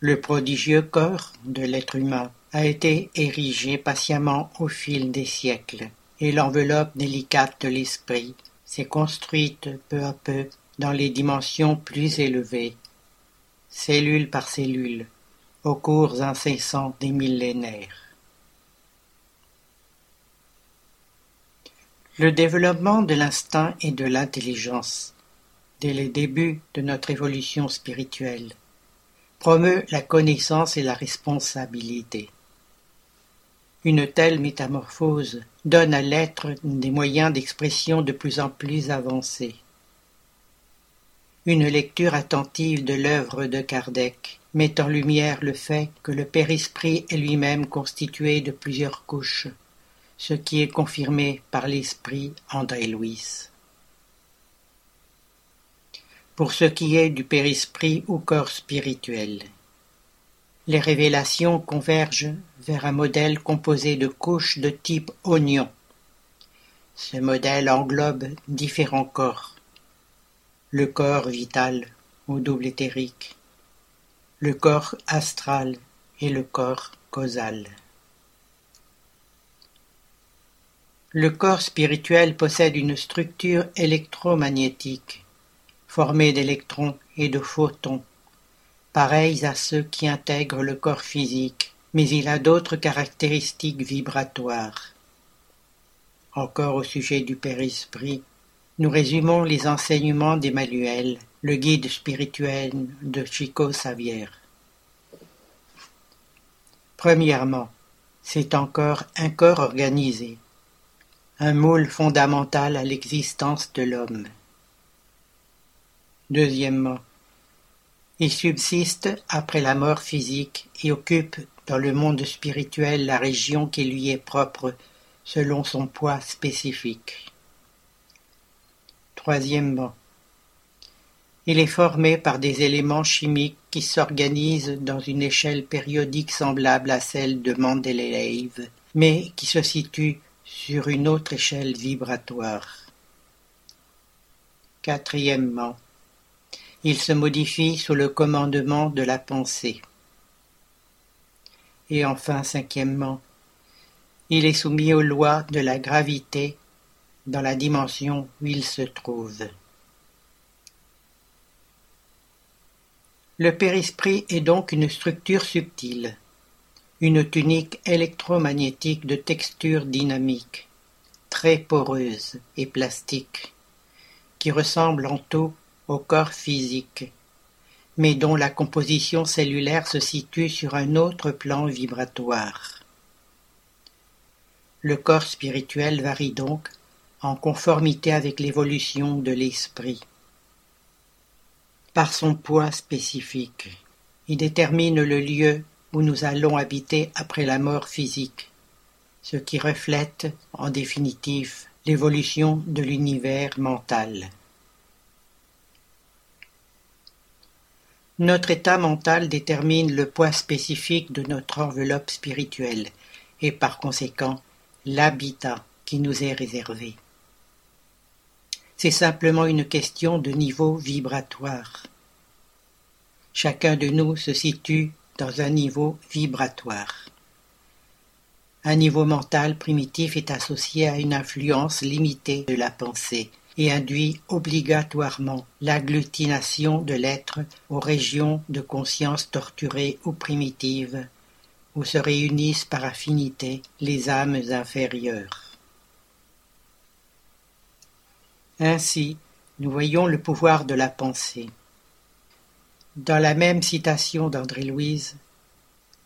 Le prodigieux corps de l'être humain a été érigé patiemment au fil des siècles, et l'enveloppe délicate de l'esprit s'est construite peu à peu dans les dimensions plus élevées, cellule par cellule, aux cours incessants des millénaires. Le développement de l'instinct et de l'intelligence, dès les débuts de notre évolution spirituelle, promeut la connaissance et la responsabilité. Une telle métamorphose donne à l'être des moyens d'expression de plus en plus avancés. Une lecture attentive de l'œuvre de Kardec met en lumière le fait que le père-esprit est lui-même constitué de plusieurs couches, ce qui est confirmé par l'esprit André Louis. Pour ce qui est du père-esprit ou corps spirituel, les révélations convergent vers un modèle composé de couches de type oignon. Ce modèle englobe différents corps. Le corps vital au double éthérique, le corps astral et le corps causal. Le corps spirituel possède une structure électromagnétique formée d'électrons et de photons pareils à ceux qui intègrent le corps physique, mais il a d'autres caractéristiques vibratoires. Encore au sujet du Père-Esprit, nous résumons les enseignements d'Emmanuel, le guide spirituel de Chico Xavier. Premièrement, c'est encore un corps organisé, un moule fondamental à l'existence de l'homme. Deuxièmement, il subsiste après la mort physique et occupe dans le monde spirituel la région qui lui est propre selon son poids spécifique. Troisièmement, il est formé par des éléments chimiques qui s'organisent dans une échelle périodique semblable à celle de Mendeleev, mais qui se situe sur une autre échelle vibratoire. Quatrièmement, il se modifie sous le commandement de la pensée. Et enfin, cinquièmement, il est soumis aux lois de la gravité dans la dimension où il se trouve. Le périsprit est donc une structure subtile, une tunique électromagnétique de texture dynamique, très poreuse et plastique, qui ressemble en tout au corps physique, mais dont la composition cellulaire se situe sur un autre plan vibratoire. Le corps spirituel varie donc en conformité avec l'évolution de l'esprit. Par son poids spécifique, il détermine le lieu où nous allons habiter après la mort physique, ce qui reflète, en définitive, l'évolution de l'univers mental. Notre état mental détermine le poids spécifique de notre enveloppe spirituelle et par conséquent l'habitat qui nous est réservé. C'est simplement une question de niveau vibratoire. Chacun de nous se situe dans un niveau vibratoire. Un niveau mental primitif est associé à une influence limitée de la pensée et induit obligatoirement l'agglutination de l'être aux régions de conscience torturées ou primitives, où se réunissent par affinité les âmes inférieures. Ainsi, nous voyons le pouvoir de la pensée. Dans la même citation d'André Louise,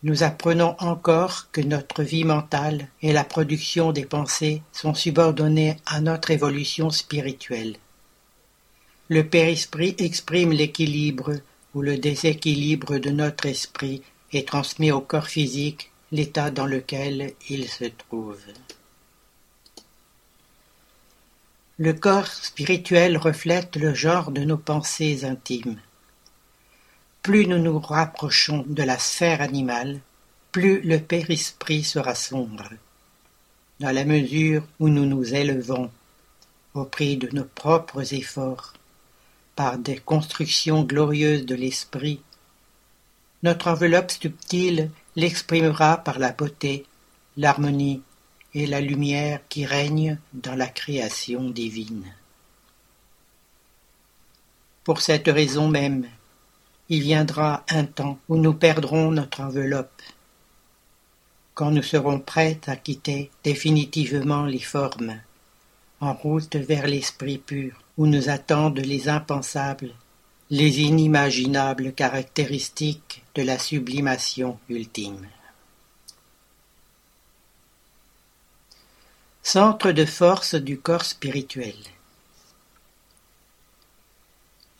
nous apprenons encore que notre vie mentale et la production des pensées sont subordonnées à notre évolution spirituelle. Le père-esprit exprime l'équilibre ou le déséquilibre de notre esprit et transmet au corps physique l'état dans lequel il se trouve. Le corps spirituel reflète le genre de nos pensées intimes. Plus nous nous rapprochons de la sphère animale, plus le périsprit sera sombre. Dans la mesure où nous nous élevons, au prix de nos propres efforts, par des constructions glorieuses de l'esprit, notre enveloppe subtile l'exprimera par la beauté, l'harmonie et la lumière qui règnent dans la création divine. Pour cette raison même, il viendra un temps où nous perdrons notre enveloppe, quand nous serons prêts à quitter définitivement les formes, en route vers l'esprit pur, où nous attendent les impensables, les inimaginables caractéristiques de la sublimation ultime. Centre de force du corps spirituel.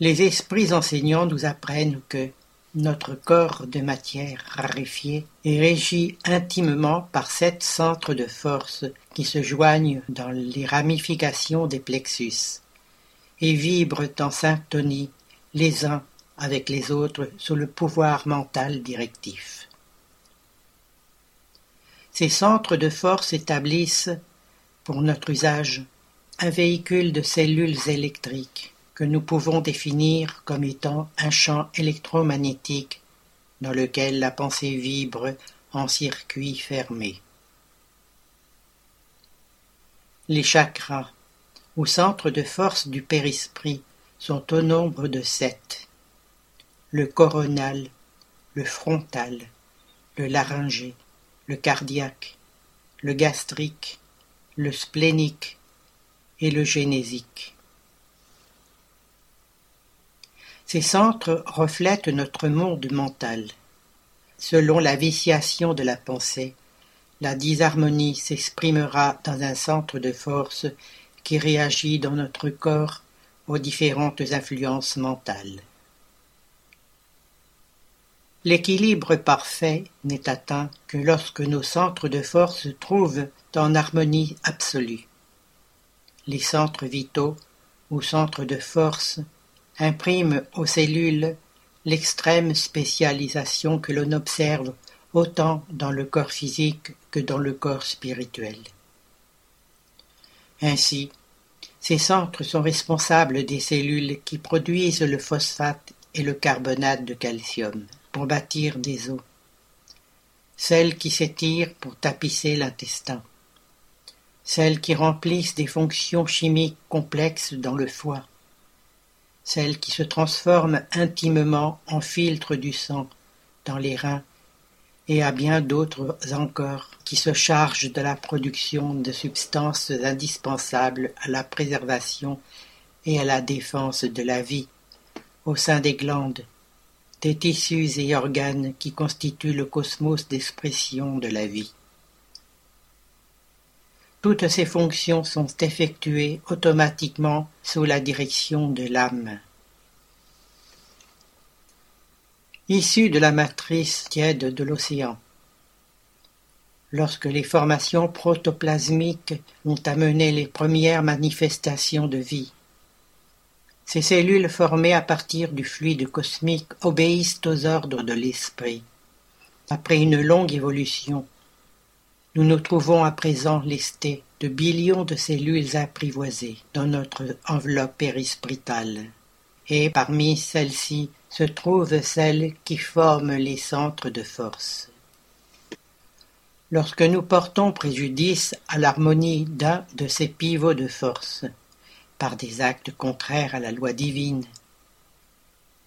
Les esprits enseignants nous apprennent que notre corps de matière raréfiée est régi intimement par sept centres de force qui se joignent dans les ramifications des plexus et vibrent en syntonie les uns avec les autres sous le pouvoir mental directif. Ces centres de force établissent, pour notre usage, un véhicule de cellules électriques que nous pouvons définir comme étant un champ électromagnétique dans lequel la pensée vibre en circuit fermé. Les chakras, ou centres de force du périsprit, sont au nombre de sept. Le coronal, le frontal, le laryngé, le cardiaque, le gastrique, le splénique et le génésique. Ces centres reflètent notre monde mental. selon la viciation de la pensée, la disharmonie s'exprimera dans un centre de force qui réagit dans notre corps aux différentes influences mentales. L'équilibre parfait n'est atteint que lorsque nos centres de force se trouvent en harmonie absolue. Les centres vitaux ou centres de force impriment aux cellules l'extrême spécialisation que l'on observe autant dans le corps physique que dans le corps spirituel. Ainsi, ces centres sont responsables des cellules qui produisent le phosphate et le carbonate de calcium pour bâtir des os, celles qui s'étirent pour tapisser l'intestin, celles qui remplissent des fonctions chimiques complexes dans le foie, celles qui se transforment intimement en filtre du sang dans les reins et à bien d'autres encore qui se chargent de la production de substances indispensables à la préservation et à la défense de la vie au sein des glandes, des tissus et organes qui constituent le cosmos d'expression de la vie. Toutes ces fonctions sont effectuées automatiquement sous la direction de l'âme. Issue de la matrice tiède de l'océan. Lorsque les formations protoplasmiques ont amené les premières manifestations de vie, ces cellules formées à partir du fluide cosmique obéissent aux ordres de l'esprit. Après une longue évolution, nous nous trouvons à présent lestés de billions de cellules apprivoisées dans notre enveloppe périspritale. Et parmi celles-ci se trouvent celles qui forment les centres de force. Lorsque nous portons préjudice à l'harmonie d'un de ces pivots de force, par des actes contraires à la loi divine.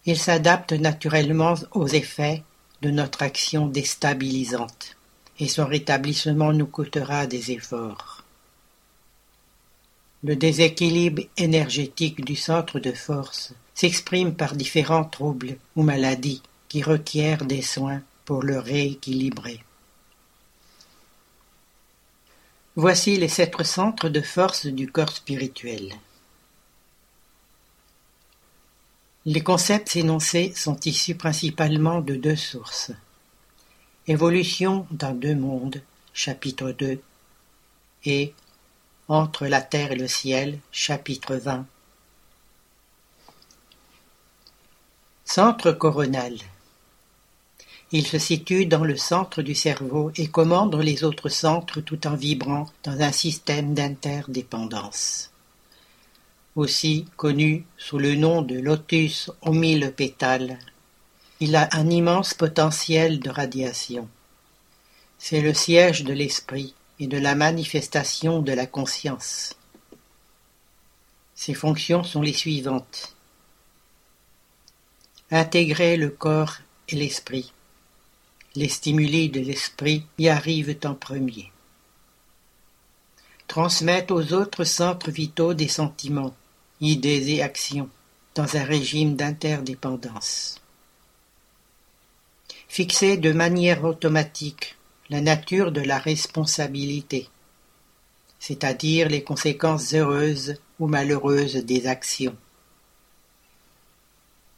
Il s'adapte naturellement aux effets de notre action déstabilisante, et son rétablissement nous coûtera des efforts. Le déséquilibre énergétique du centre de force s'exprime par différents troubles ou maladies qui requièrent des soins pour le rééquilibrer. Voici les sept centres de force du corps spirituel. Les concepts énoncés sont issus principalement de deux sources. Évolution dans deux mondes, chapitre 2, et Entre la terre et le ciel, chapitre 20. Centre coronal. Il se situe dans le centre du cerveau et commande les autres centres tout en vibrant dans un système d'interdépendance aussi connu sous le nom de lotus pétales. Il a un immense potentiel de radiation. C'est le siège de l'esprit et de la manifestation de la conscience. Ses fonctions sont les suivantes. Intégrer le corps et l'esprit. Les stimuli de l'esprit y arrivent en premier. Transmettre aux autres centres vitaux des sentiments, idées et actions, dans un régime d'interdépendance. Fixer de manière automatique la nature de la responsabilité, c'est-à-dire les conséquences heureuses ou malheureuses des actions.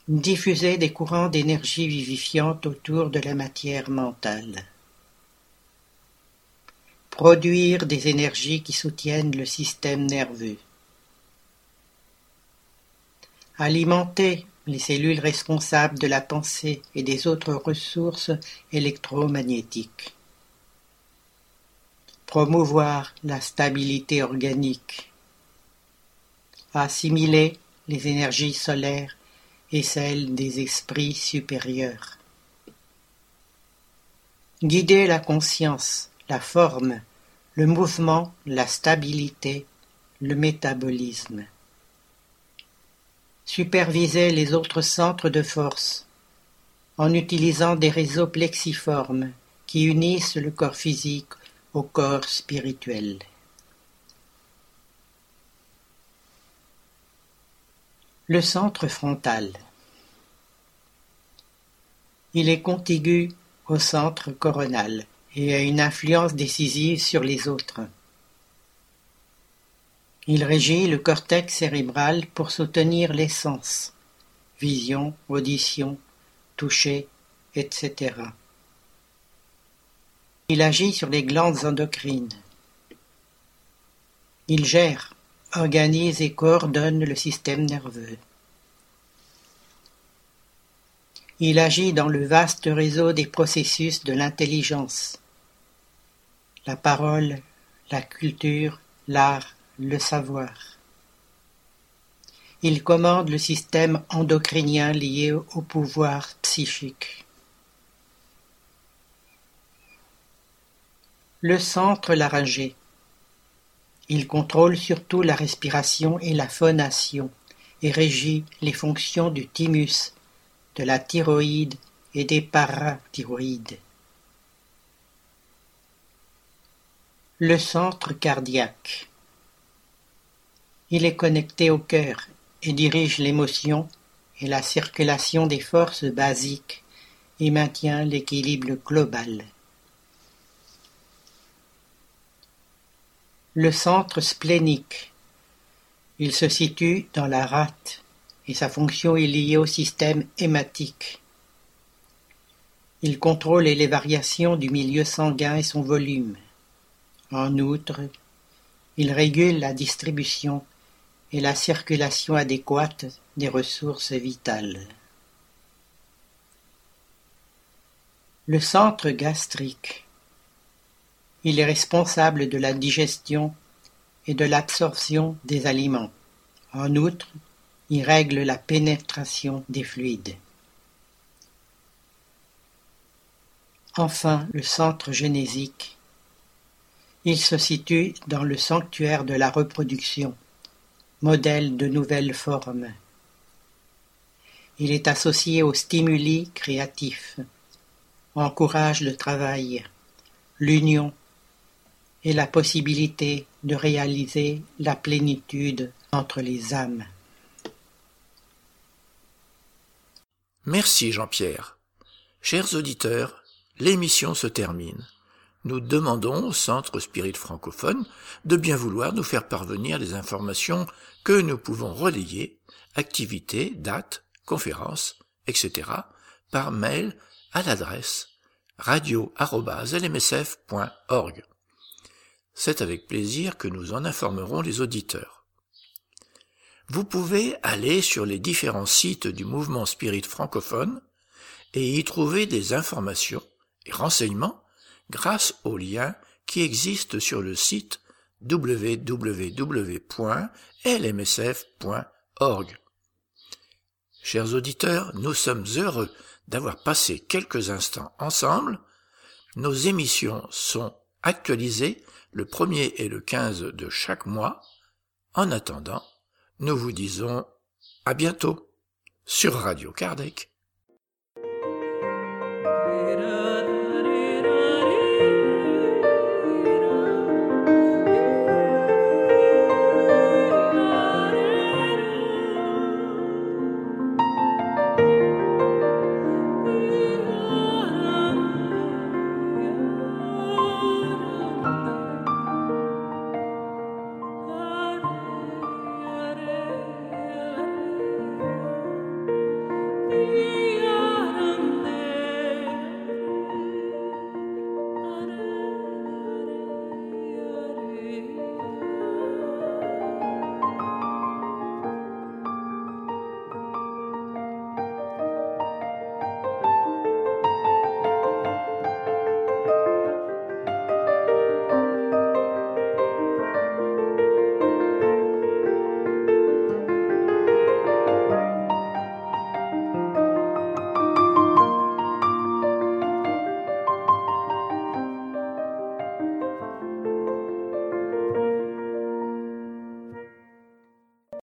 Diffuser des courants d'énergie vivifiante autour de la matière mentale. Produire des énergies qui soutiennent le système nerveux alimenter les cellules responsables de la pensée et des autres ressources électromagnétiques, promouvoir la stabilité organique, assimiler les énergies solaires et celles des esprits supérieurs, guider la conscience, la forme, le mouvement, la stabilité, le métabolisme superviser les autres centres de force en utilisant des réseaux plexiformes qui unissent le corps physique au corps spirituel. Le centre frontal. Il est contigu au centre coronal et a une influence décisive sur les autres. Il régit le cortex cérébral pour soutenir les sens, vision, audition, toucher, etc. Il agit sur les glandes endocrines. Il gère, organise et coordonne le système nerveux. Il agit dans le vaste réseau des processus de l'intelligence. La parole, la culture, l'art, le savoir. Il commande le système endocrinien lié au pouvoir psychique. Le centre laryngé. Il contrôle surtout la respiration et la phonation et régit les fonctions du thymus, de la thyroïde et des parathyroïdes. Le centre cardiaque. Il est connecté au cœur et dirige l'émotion et la circulation des forces basiques et maintient l'équilibre global. Le centre splénique. Il se situe dans la rate et sa fonction est liée au système hématique. Il contrôle les variations du milieu sanguin et son volume. En outre, il régule la distribution et la circulation adéquate des ressources vitales. Le centre gastrique. Il est responsable de la digestion et de l'absorption des aliments. En outre, il règle la pénétration des fluides. Enfin, le centre génésique. Il se situe dans le sanctuaire de la reproduction, modèle de nouvelles formes. Il est associé aux stimuli créatifs, encourage le travail, l'union et la possibilité de réaliser la plénitude entre les âmes. Merci Jean-Pierre. Chers auditeurs, l'émission se termine. Nous demandons au Centre Spirit francophone de bien vouloir nous faire parvenir les informations que nous pouvons relayer, activités, dates, conférences, etc., par mail à l'adresse radio.lmsf.org. C'est avec plaisir que nous en informerons les auditeurs. Vous pouvez aller sur les différents sites du mouvement spirit francophone et y trouver des informations et renseignements grâce aux liens qui existent sur le site www.lmsf.org. Chers auditeurs, nous sommes heureux d'avoir passé quelques instants ensemble. Nos émissions sont actualisées le 1er et le 15 de chaque mois. En attendant, nous vous disons à bientôt sur Radio Kardec.